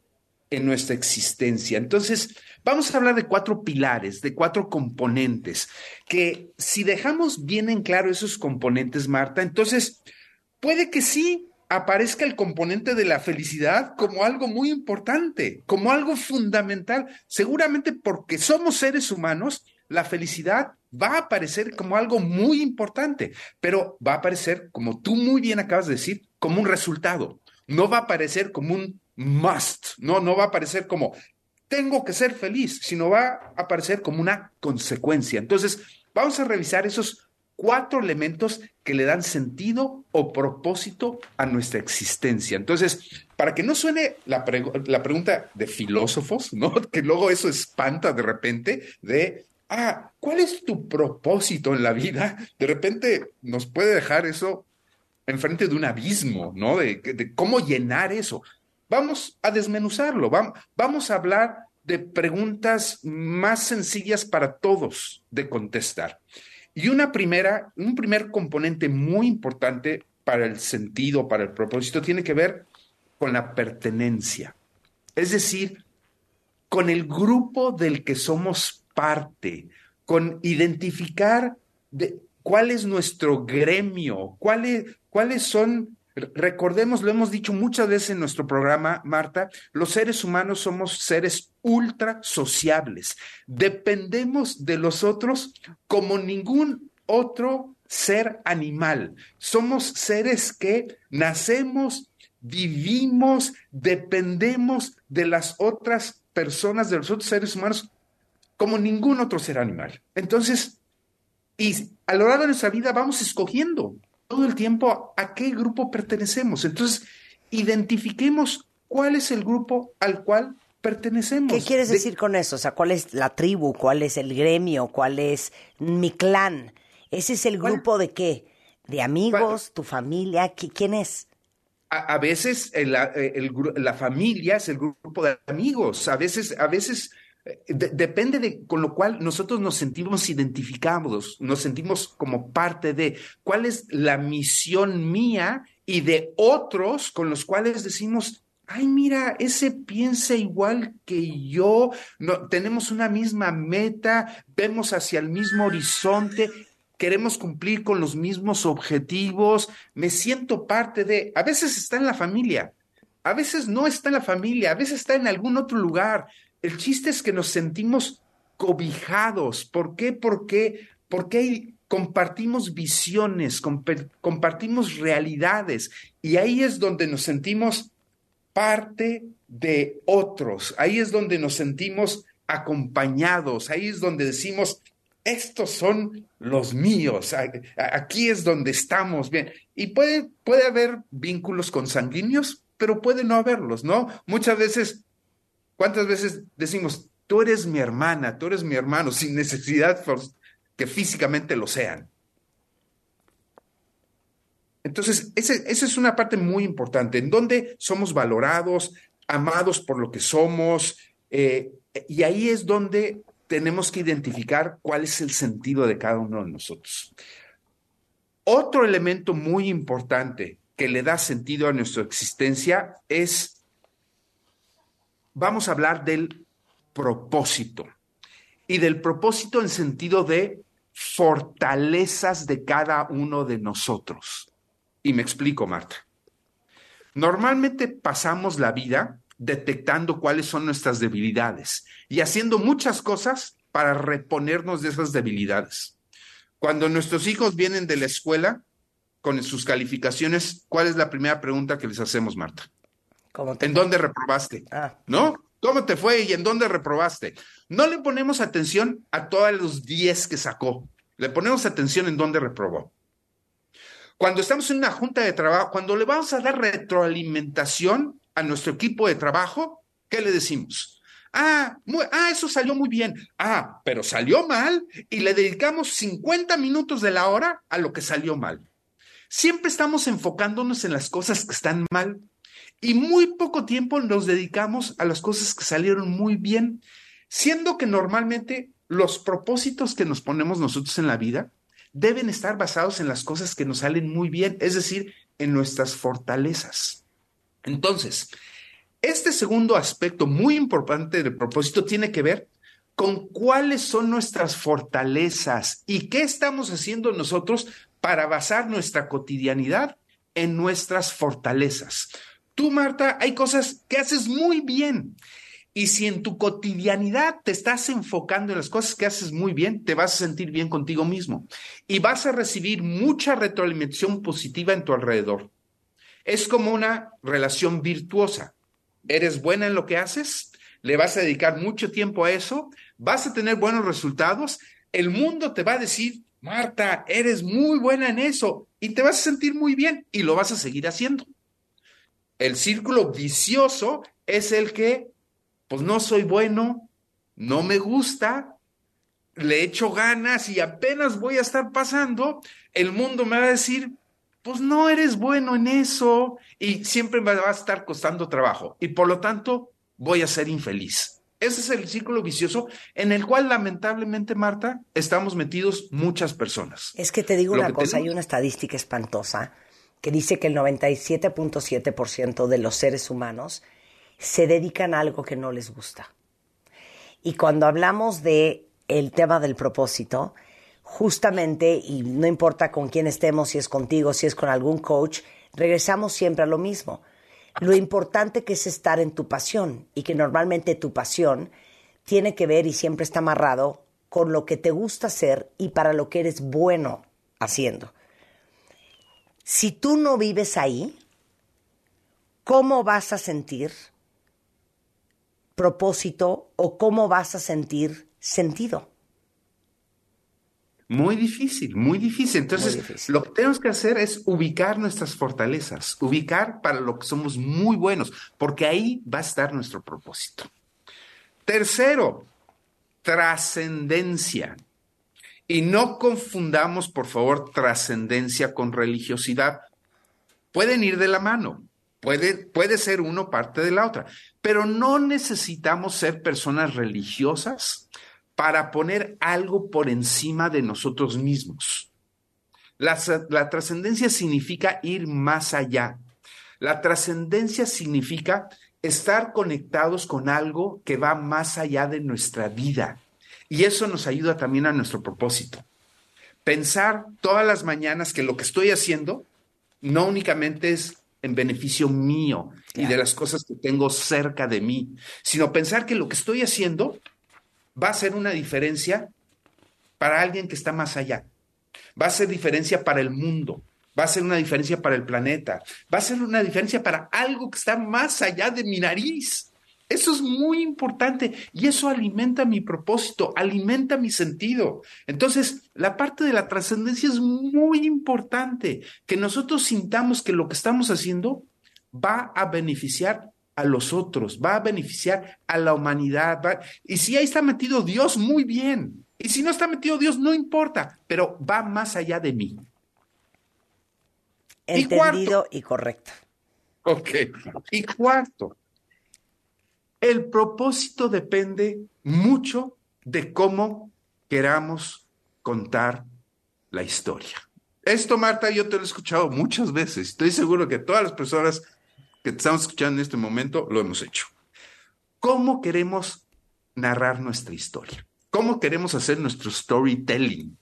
en nuestra existencia? Entonces, vamos a hablar de cuatro pilares, de cuatro componentes, que si dejamos bien en claro esos componentes, Marta, entonces puede que sí aparezca el componente de la felicidad como algo muy importante, como algo fundamental, seguramente porque somos seres humanos, la felicidad va a aparecer como algo muy importante, pero va a aparecer, como tú muy bien acabas de decir, como un resultado. No va a aparecer como un must, no, no va a aparecer como tengo que ser feliz, sino va a aparecer como una consecuencia. Entonces, vamos a revisar esos cuatro elementos que le dan sentido o propósito a nuestra existencia. Entonces, para que no suene la, pregunta de filósofos, ¿no? Que luego eso espanta de repente de, ah, ¿cuál es tu propósito en la vida? De repente nos puede dejar eso enfrente de un abismo, ¿no? De, de cómo llenar eso. Vamos a desmenuzarlo, vamos, a hablar de preguntas más sencillas para todos de contestar. Y una primera, un primer componente muy importante para el sentido, para el propósito, tiene que ver con la pertenencia. Es decir, con el grupo del que somos parte, con identificar de, cuál es nuestro gremio, cuáles son Recordemos, lo hemos dicho muchas veces en nuestro programa, Marta, los seres humanos somos seres ultra sociables. Dependemos de los otros como ningún otro ser animal. Somos seres que nacemos, vivimos, dependemos de las otras personas, de los otros seres humanos, como ningún otro ser animal. Entonces, y a lo largo de nuestra vida vamos escogiendo todo el tiempo a qué grupo pertenecemos. Entonces, identifiquemos cuál es el grupo al cual pertenecemos. ¿Qué quieres decir con eso? O sea, ¿cuál es la tribu? ¿Cuál es el gremio? ¿Cuál es mi clan? ¿Ese es el grupo de qué? ¿De amigos? ¿Tu familia? ¿Quién es? A, veces la familia es el grupo de amigos. A veces, a veces depende de con lo cual nosotros nos sentimos identificados, nos sentimos como parte de cuál es la misión mía y de otros con los cuales decimos, ay, mira, ese piensa igual que yo, no, tenemos una misma meta, vemos hacia el mismo horizonte, queremos cumplir con los mismos objetivos, me siento parte de, a veces está en la familia, a veces no está en la familia, a veces está en algún otro lugar, el chiste es que nos sentimos cobijados. ¿Por qué? Porque, porque compartimos visiones, compartimos realidades y ahí es donde nos sentimos parte de otros, ahí es donde nos sentimos acompañados, ahí es donde decimos, estos son los míos, aquí es donde estamos bien. Y puede, puede haber vínculos consanguíneos, pero puede no haberlos, ¿no? Muchas veces ¿Cuántas veces decimos, tú eres mi hermana, tú eres mi hermano, sin necesidad que físicamente lo sean? Entonces, esa es una parte muy importante, en donde somos valorados, amados por lo que somos, eh, y ahí es donde tenemos que identificar cuál es el sentido de cada uno de nosotros. Otro elemento muy importante que le da sentido a nuestra existencia es vamos a hablar del propósito y del propósito en sentido de fortalezas de cada uno de nosotros. Y me explico, Marta. Normalmente pasamos la vida detectando cuáles son nuestras debilidades y haciendo muchas cosas para reponernos de esas debilidades. Cuando nuestros hijos vienen de la escuela con sus calificaciones, ¿cuál es la primera pregunta que les hacemos, Marta? ¿En dónde reprobaste? Ah. ¿No? ¿Cómo te fue y en dónde reprobaste? No le ponemos atención a todos los 10 que sacó. Le ponemos atención en dónde reprobó. Cuando estamos en una junta de trabajo, cuando le vamos a dar retroalimentación a nuestro equipo de trabajo, ¿qué le decimos? Ah, ah, eso salió muy bien. Ah, pero salió mal y le dedicamos 50 minutos de la hora a lo que salió mal. Siempre estamos enfocándonos en las cosas que están mal y muy poco tiempo nos dedicamos a las cosas que salieron muy bien, siendo que normalmente los propósitos que nos ponemos nosotros en la vida deben estar basados en las cosas que nos salen muy bien, es decir, en nuestras fortalezas. Entonces, este segundo aspecto muy importante del propósito tiene que ver con cuáles son nuestras fortalezas y qué estamos haciendo nosotros para basar nuestra cotidianidad en nuestras fortalezas. Tú, Marta, hay cosas que haces muy bien. Y si en tu cotidianidad te estás enfocando en las cosas que haces muy bien, te vas a sentir bien contigo mismo y vas a recibir mucha retroalimentación positiva en tu alrededor. Es como una relación virtuosa. Eres buena en lo que haces, le vas a dedicar mucho tiempo a eso, vas a tener buenos resultados, el mundo te va a decir, Marta, eres muy buena en eso y te vas a sentir muy bien y lo vas a seguir haciendo. El círculo vicioso es el que, pues no soy bueno, no me gusta, le echo ganas y apenas voy a estar pasando, el mundo me va a decir, pues no eres bueno en eso y siempre me va a estar costando trabajo y por lo tanto voy a ser infeliz. Ese es el círculo vicioso en el cual lamentablemente, Marta, estamos metidos muchas personas. Es que te digo una cosa, hay una estadística espantosa que dice que el 97.7% de los seres humanos se dedican a algo que no les gusta. Y cuando hablamos de el tema del propósito, justamente, y no importa con quién estemos, si es contigo, si es con algún coach, regresamos siempre a lo mismo. Lo importante que es estar en tu pasión y que normalmente tu pasión tiene que ver y siempre está amarrado con lo que te gusta hacer y para lo que eres bueno haciendo. Si tú no vives ahí, ¿cómo vas a sentir propósito o cómo vas a sentir sentido? Muy difícil, muy difícil. Entonces, lo que tenemos que hacer es ubicar nuestras fortalezas, ubicar para lo que somos muy buenos, porque ahí va a estar nuestro propósito. Tercero, trascendencia. Y no confundamos, por favor, trascendencia con religiosidad. Pueden ir de la mano, puede, puede ser uno parte de la otra, pero no necesitamos ser personas religiosas para poner algo por encima de nosotros mismos. La, la trascendencia significa ir más allá. La trascendencia significa estar conectados con algo que va más allá de nuestra vida. Y eso nos ayuda también a nuestro propósito. Pensar todas las mañanas que lo que estoy haciendo no únicamente es en beneficio mío y de las cosas que tengo cerca de mí, sino pensar que lo que estoy haciendo va a ser una diferencia para alguien que está más allá. Va a ser diferencia para el mundo. Va a ser una diferencia para el planeta. Va a ser una diferencia para algo que está más allá de mi nariz. Eso es muy importante y eso alimenta mi propósito, alimenta mi sentido. Entonces, la parte de la trascendencia es muy importante, que nosotros sintamos que lo que estamos haciendo va a beneficiar a los otros, va a beneficiar a la humanidad. Y si ahí está metido Dios, muy bien. Y si no está metido Dios, no importa, pero va más allá de mí. Entendido y, correcto. Ok. Y cuarto, el propósito depende mucho de cómo queramos contar la historia. Esto, Marta, yo te lo he escuchado muchas veces. Estoy seguro que todas las personas que estamos escuchando en este momento lo hemos hecho. ¿Cómo queremos narrar nuestra historia? ¿Cómo queremos hacer nuestro storytelling?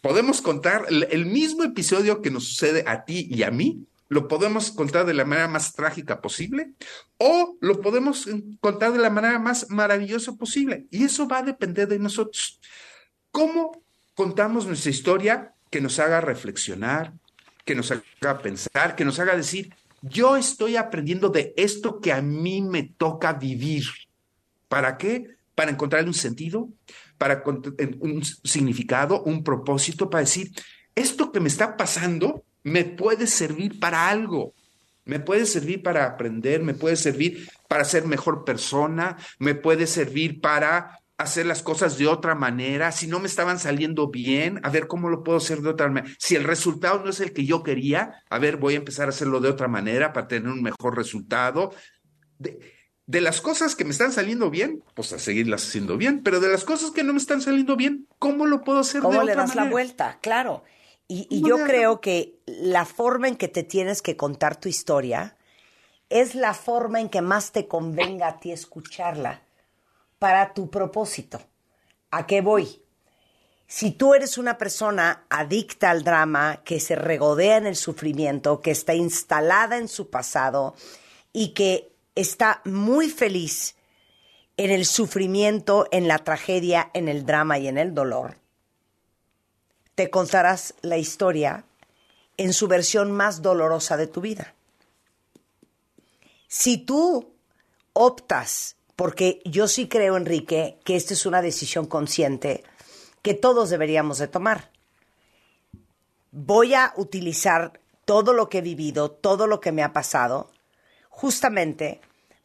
Podemos contar el mismo episodio que nos sucede a ti y a mí, lo podemos contar de la manera más trágica posible o lo podemos contar de la manera más maravillosa posible. Y eso va a depender de nosotros. ¿Cómo contamos nuestra historia que nos haga reflexionar, que nos haga pensar, que nos haga decir, yo estoy aprendiendo de esto que a mí me toca vivir. ¿Para qué? Para encontrarle un sentido, para un significado, un propósito, para decir, esto que me está pasando me puede servir para algo. Me puede servir para aprender, me puede servir para ser mejor persona, me puede servir para hacer las cosas de otra manera, si no me estaban saliendo bien, a ver cómo lo puedo hacer de otra manera. Si el resultado no es el que yo quería, a ver, voy a empezar a hacerlo de otra manera para tener un mejor resultado. De, de las cosas que me están saliendo bien, pues a seguirlas haciendo bien, pero de las cosas que no me están saliendo bien, ¿cómo lo puedo hacer ¿Cómo de le otra das manera? la vuelta? Claro. Y, y ¿Cómo yo creo que la forma en que te tienes que contar tu historia es la forma en que más te convenga a ti escucharla para tu propósito. ¿A qué voy? Si tú eres una persona adicta al drama, que se regodea en el sufrimiento, que está instalada en su pasado y que está muy feliz en el sufrimiento, en la tragedia, en el drama y en el dolor, te contarás la historia en su versión más dolorosa de tu vida. Si tú optas, porque yo sí creo, Enrique, que esta es una decisión consciente que todos deberíamos de tomar. Voy a utilizar todo lo que he vivido, todo lo que me ha pasado, justamente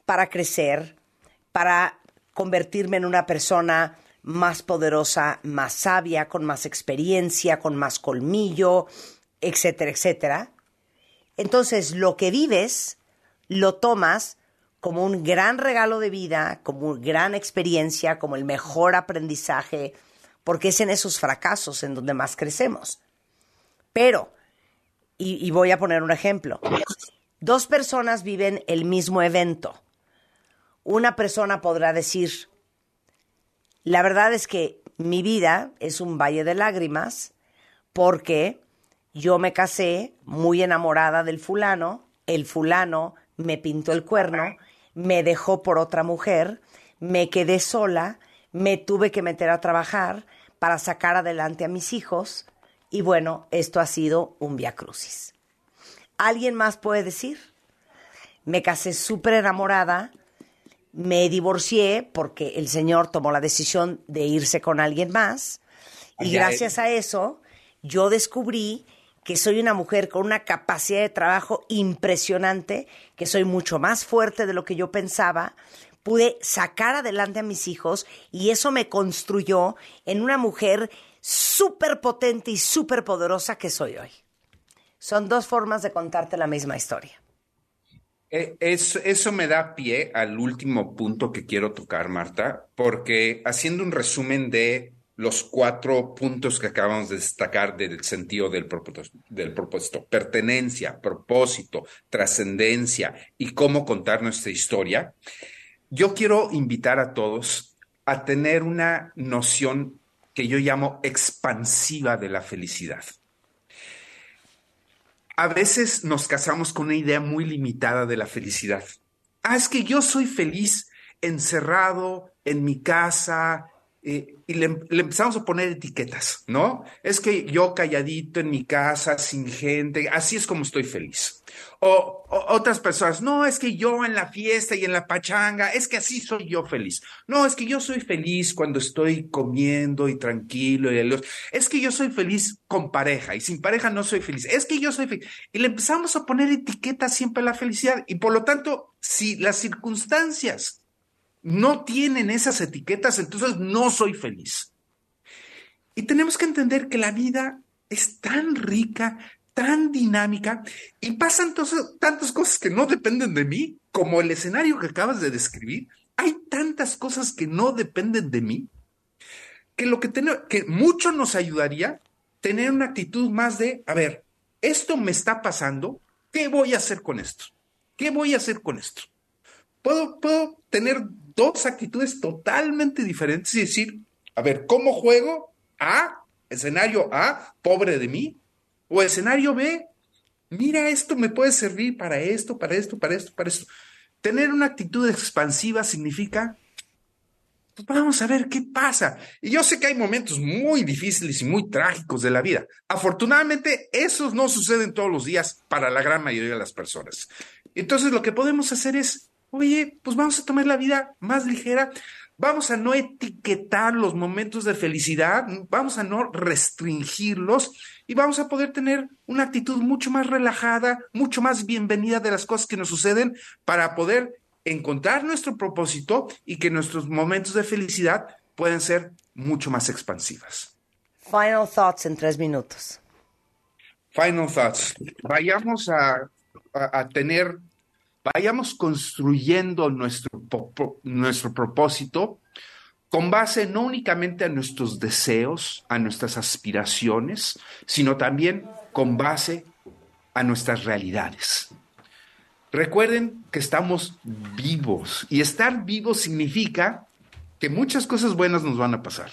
para crecer, para convertirme en una persona más poderosa, más sabia, con más experiencia, con más colmillo, etcétera, etcétera. Entonces, lo que vives, lo tomas como un gran regalo de vida, como gran experiencia, como el mejor aprendizaje, porque es en esos fracasos en donde más crecemos. Pero, y voy a poner un ejemplo, dos personas viven el mismo evento. Una persona podrá decir, la verdad es que mi vida es un valle de lágrimas porque yo me casé muy enamorada del fulano, el fulano me pintó el cuerno, me dejó por otra mujer, me quedé sola, me tuve que meter a trabajar para sacar adelante a mis hijos y bueno, esto ha sido un viacrucis. ¿Alguien más puede decir? Me casé súper enamorada, me divorcié porque el señor tomó la decisión de irse con alguien más y Ya, gracias a eso yo descubrí que soy una mujer con una capacidad de trabajo impresionante, que soy mucho más fuerte de lo que yo pensaba, pude sacar adelante a mis hijos y eso me construyó en una mujer súper potente y súper poderosa que soy hoy. Son dos formas de contarte la misma historia. Eh, Eso, me da pie al último punto que quiero tocar, Marta, porque haciendo un resumen de los cuatro puntos que acabamos de destacar del sentido del propósito, del propósito, pertenencia, propósito, trascendencia y cómo contar nuestra historia, yo quiero invitar a todos a tener una noción que yo llamo expansiva de la felicidad. A veces nos casamos con una idea muy limitada de la felicidad. Ah, es que yo soy feliz encerrado en mi casa eh, y le, le empezamos a poner etiquetas, ¿no? Es que yo calladito en mi casa, sin gente, así es como estoy feliz. O, otras personas, no, es que yo en la fiesta y en la pachanga, es que así soy yo feliz. No, es que yo soy feliz cuando estoy comiendo y tranquilo. Y es que yo soy feliz con pareja y sin pareja no soy feliz. Es que yo soy feliz. Y le empezamos a poner etiquetas siempre a la felicidad. Y por lo tanto, si las circunstancias no tienen esas etiquetas, entonces no soy feliz. Y tenemos que entender que la vida es tan rica, tan dinámica, y pasan tantas cosas que no dependen de mí, como el escenario que acabas de describir. Hay tantas cosas que no dependen de mí, que lo que, ten- que mucho nos ayudaría tener una actitud más de, a ver, esto me está pasando, ¿qué voy a hacer con esto? ¿Qué voy a hacer con esto? Puedo, puedo tener dos actitudes totalmente diferentes y decir, a ver, ¿cómo juego? A, escenario A, pobre de mí. O escenario B, mira, esto me puede servir para esto, para esto, para esto, para esto. Tener una actitud expansiva significa, pues vamos a ver qué pasa. Y yo sé que hay momentos muy difíciles y muy trágicos de la vida. Afortunadamente, esos no suceden todos los días para la gran mayoría de las personas. Entonces, lo que podemos hacer es, oye, pues vamos a tomar la vida más ligera, Vamos a no etiquetar los momentos de felicidad, vamos a no restringirlos y vamos a poder tener una actitud mucho más relajada, mucho más bienvenida de las cosas que nos suceden para poder encontrar nuestro propósito y que nuestros momentos de felicidad pueden ser mucho más expansivas. Final thoughts en tres minutos. Final thoughts. Vayamos a, a, a tener, vayamos construyendo nuestro, nuestro propósito con base no únicamente a nuestros deseos, a nuestras aspiraciones, sino también con base a nuestras realidades. Recuerden que estamos vivos y estar vivos significa que muchas cosas buenas nos van a pasar.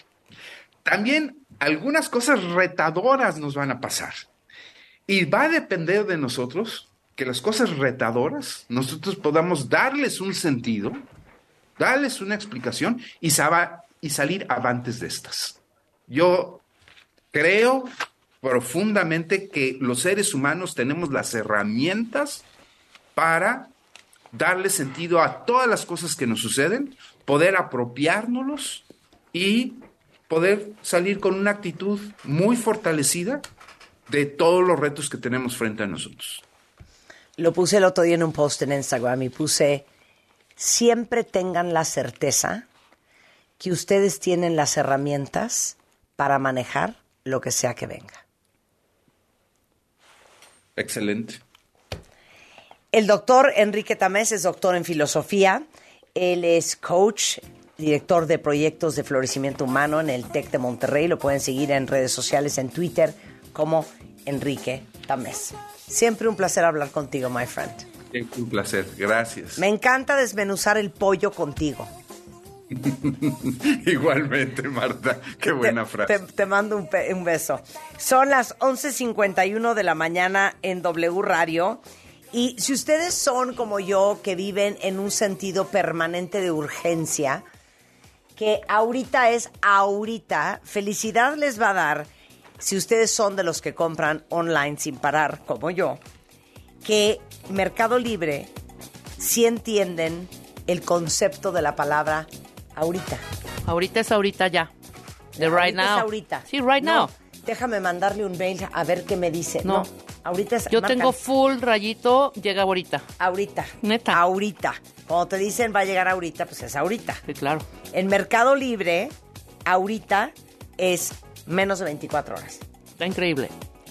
También algunas cosas retadoras nos van a pasar. Y va a depender de nosotros que las cosas retadoras nosotros podamos darles un sentido, darles una explicación y, y salir avantes de estas. Yo creo profundamente que los seres humanos tenemos las herramientas para darle sentido a todas las cosas que nos suceden, poder apropiárnoslos y poder salir con una actitud muy fortalecida de todos los retos que tenemos frente a nosotros. Lo puse el otro día en un post en Instagram y puse, siempre tengan la certeza que ustedes tienen las herramientas para manejar lo que sea que venga. Excelente. El doctor Enrique Tamés es doctor en filosofía. Él es coach, director de proyectos de florecimiento humano en el TEC de Monterrey. Lo pueden seguir en redes sociales, en Twitter, como Enrique Tamés. Siempre un placer hablar contigo, my friend. Es un placer, gracias. Me encanta desmenuzar el pollo contigo. Igualmente, Marta. Qué buena te, frase. Te, te mando un, un, beso. Son las 11.51 de la mañana en W Radio. Y si ustedes son como yo, que viven en un sentido permanente de urgencia, que ahorita es ahorita, felicidad les va a dar si ustedes son de los que compran online sin parar, como yo, que Mercado Libre sí entienden el concepto de la palabra ahorita. Ahorita es ahorita ya. De right ahorita now. Es ahorita. Sí, right No, now. Déjame mandarle un mail a ver qué me dice. No. No, ahorita es. Yo marca- tengo full rayito, llega ahorita. Ahorita. Neta. Ahorita. Cuando te dicen va a llegar ahorita, pues es ahorita. Sí, claro. En Mercado Libre, ahorita es menos de 24 horas. Está increíble.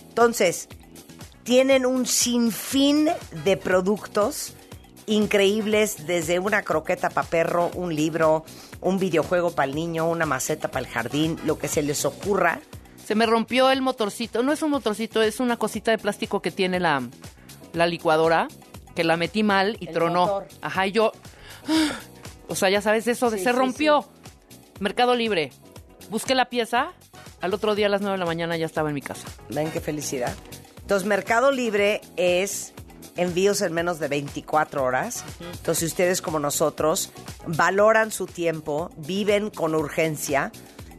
Entonces, tienen un sinfín de productos increíbles, desde una croqueta para perro, un libro, un videojuego para el niño, una maceta para el jardín, lo que se les ocurra. Se me rompió el motorcito. No es un motorcito, es una cosita de plástico que tiene la, la licuadora, que la metí mal y El tronó. motor. Ajá, y yo. O sea, ya sabes eso de Sí, se sí, rompió. Mercado Libre. Busqué la pieza. Al otro día a las 9 de la mañana ya estaba en mi casa. Ven qué felicidad. Entonces, Mercado Libre es envíos en menos de 24 horas. Entonces, si ustedes como nosotros valoran su tiempo, viven con urgencia,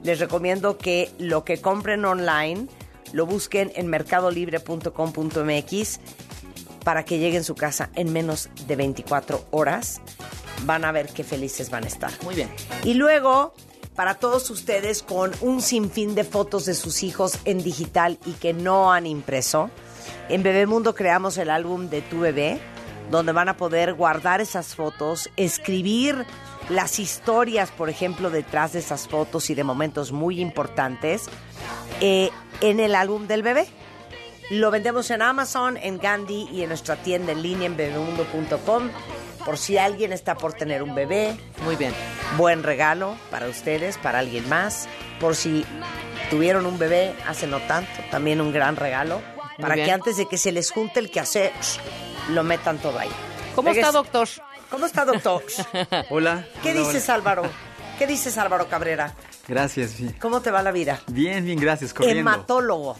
les recomiendo que lo que compren online lo busquen en mercadolibre.com.mx para que llegue en su casa en menos de 24 horas. Van a ver qué felices van a estar. Muy bien. Y luego, para todos ustedes con un sinfín de fotos de sus hijos en digital y que no han impreso, en Bebemundo creamos el álbum de tu bebé, donde van a poder guardar esas fotos, escribir las historias, por ejemplo, detrás de esas fotos y de momentos muy importantes eh, en el álbum del bebé. Lo vendemos en Amazon, en Gandhi y en nuestra tienda en línea en bebemundo.com. Por si alguien está por tener un bebé. Muy bien. Buen regalo para ustedes, para alguien más. Por si tuvieron un bebé hace no tanto, también un gran regalo. Muy Para bien. que antes de que se les junte el quehacer, lo metan todo ahí. ¿Cómo está, doctor? ¿Cómo está, doctor? Hola. ¿Qué Hola, dices, Álvaro? ¿Qué dices, Álvaro Cabrera? Gracias, sí. ¿Cómo te va la vida? Bien, bien, gracias. Corriendo. Hematólogo.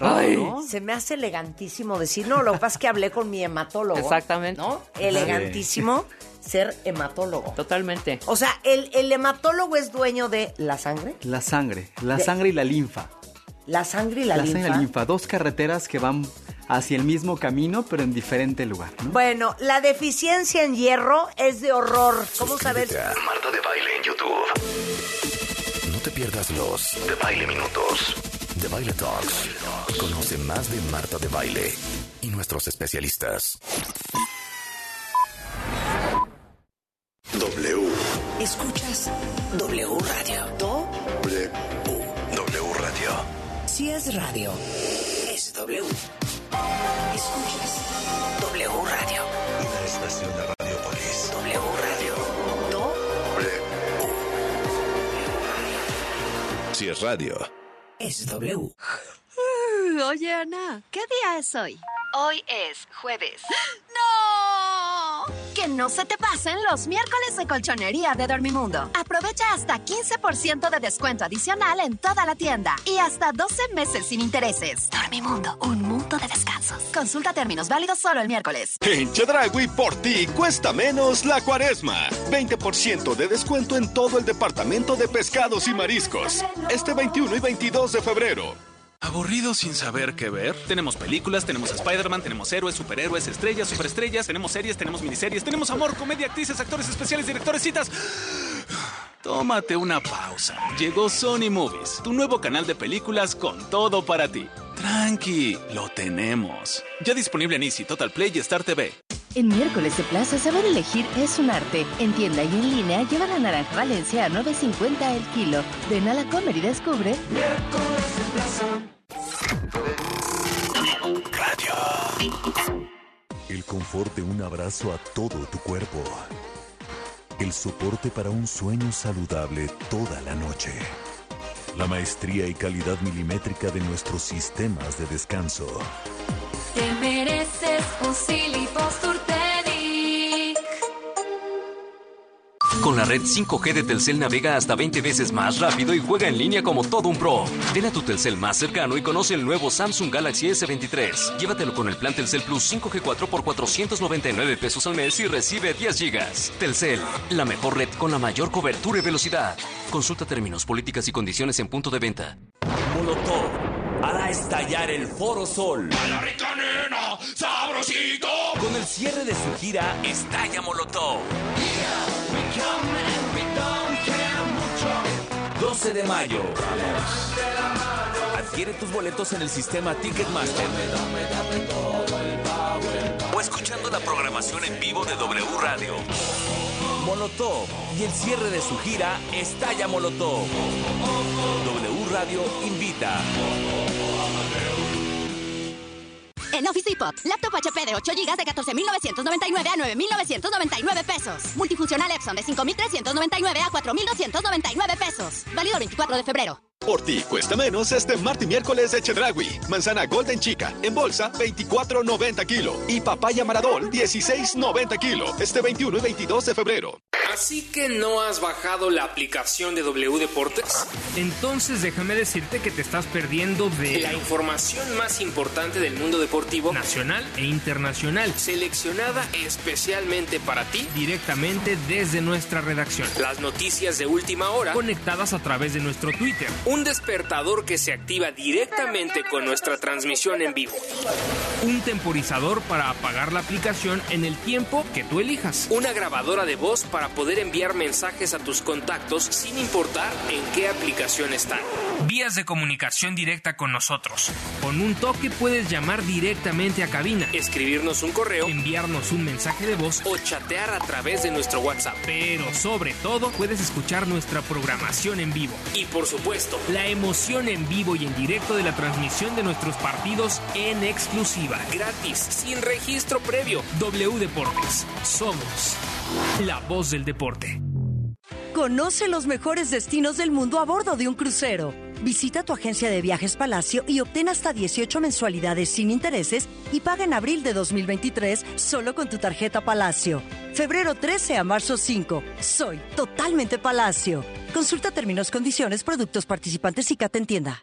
Raro, ¿no? Se me hace elegantísimo decir, no, lo que pasa es que hablé con mi hematólogo. Exactamente. ¿No? Elegantísimo ser hematólogo. Totalmente. O sea, el, el hematólogo es dueño de la sangre, La sangre, la De- sangre y la linfa. la sangre y la, linfa. sangre y la linfa, dos carreteras que van hacia el mismo camino, pero en diferente lugar. ¿no? Bueno, la deficiencia en hierro es de horror. ¿Cómo? Suscríbete a Marta de Baile en YouTube. No te pierdas los de Baile Minutos, de Baile Talks. Conoce más de Marta de Baile y nuestros especialistas. W. Escuchas W Radio. Do W. W Radio. si es radio, es W. Escuchas W Radio. Una estación de Radiopolis. W Radio. Do Si es radio. Es W. Oye, Ana, ¿qué día es hoy? Hoy es jueves. ¡No! Que no se te pasen los miércoles de colchonería de Dormimundo. Aprovecha hasta 15% de descuento adicional en toda la tienda y hasta 12 meses sin intereses. Dormimundo, un mundo de descansos. Consulta términos válidos solo el miércoles. En Chedragui por ti cuesta menos la cuaresma. 20% de descuento en todo el departamento de pescados y mariscos. Este 21 y 22 de febrero. ¿Aburrido sin saber qué ver? Tenemos películas, tenemos Spider-Man, tenemos héroes, superhéroes, estrellas, superestrellas, tenemos series, tenemos miniseries, tenemos amor, comedia, actrices, actores especiales, directores, citas. Tómate una pausa. Llegó Sony Movies, tu nuevo canal de películas con todo para ti. Tranqui, lo tenemos. Ya disponible en Easy, Total Play y Star TV. En miércoles de plaza, saber elegir es un arte. En tienda y en línea, lleva la naranja Valencia a 9.50 el kilo. Ven a la Comer y descubre. El confort de un abrazo a todo tu cuerpo. El soporte para un sueño saludable toda la noche. La maestría y calidad milimétrica de nuestros sistemas de descanso. Te mereces un Con la red 5G de Telcel navega hasta 20 veces más rápido y juega en línea como todo un pro. Ven a tu Telcel más cercano y conoce el nuevo Samsung Galaxy S23. Llévatelo con el plan Telcel Plus 5G4 por 499 pesos al mes y recibe 10 gigas. Telcel, la mejor red con la mayor cobertura y velocidad. Consulta términos, políticas y condiciones en punto de venta. Molotov hará estallar el Foro Sol. la rica nena, sabrosito. Con el cierre de su gira Estalla Molotov. 12 de mayo. Adquiere tus boletos en el sistema Ticketmaster. O escuchando la programación en vivo de W Radio. Molotov y el cierre de su gira Estalla Molotov. W Radio invita. En Office Depot, laptop HP de 8 GB de 14.999 a 9.999 pesos. Multifuncional Epson de 5.399 a 4.299 pesos. Válido el 24 de febrero. Por ti cuesta menos este martes y miércoles de Chedragui. Manzana Golden Chica en bolsa 24.90 kilo y papaya Maradol 16.90 kilo. Este 21 y 22 de febrero. Así que no has bajado la aplicación de W Deportes. Entonces déjame decirte que te estás perdiendo de La información más importante del mundo deportivo nacional e internacional, seleccionada especialmente para ti directamente desde nuestra redacción, las noticias de última hora, conectadas a través de nuestro Twitter, un despertador que se activa directamente con nuestra transmisión en vivo, un temporizador para apagar la aplicación en el tiempo que tú elijas, una grabadora de voz para poder enviar mensajes a tus contactos sin importar en qué aplicación están. vías de comunicación directa con nosotros. Con un toque puedes llamar directamente a cabina, Escribirnos un correo enviarnos un mensaje de voz o chatear a través de nuestro WhatsApp. pero sobre todo puedes escuchar nuestra programación en vivo. Y por supuesto, La emoción en vivo y en directo de la transmisión de nuestros partidos en exclusiva. gratis, sin registro previo. W Deportes. Somos la voz del deporte. Conoce los mejores destinos del mundo a bordo de un crucero. Visita tu agencia de viajes Palacio y obtén hasta 18 mensualidades sin intereses y paga en abril de 2023 solo con tu tarjeta Palacio. Febrero 13 a marzo 5. Soy totalmente Palacio. Consulta términos, condiciones, productos participantes y Cata en tienda.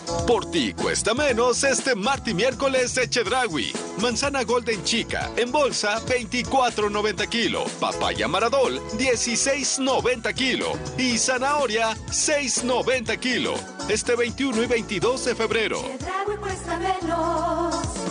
Por ti cuesta menos este martes y miércoles de Chedragui. Manzana Golden Chica en bolsa 24.90 kilo. Papaya Maradol 16.90 kilo. Y zanahoria 6.90 kilo. Este 21 y 22 de febrero. Chedraui cuesta menos.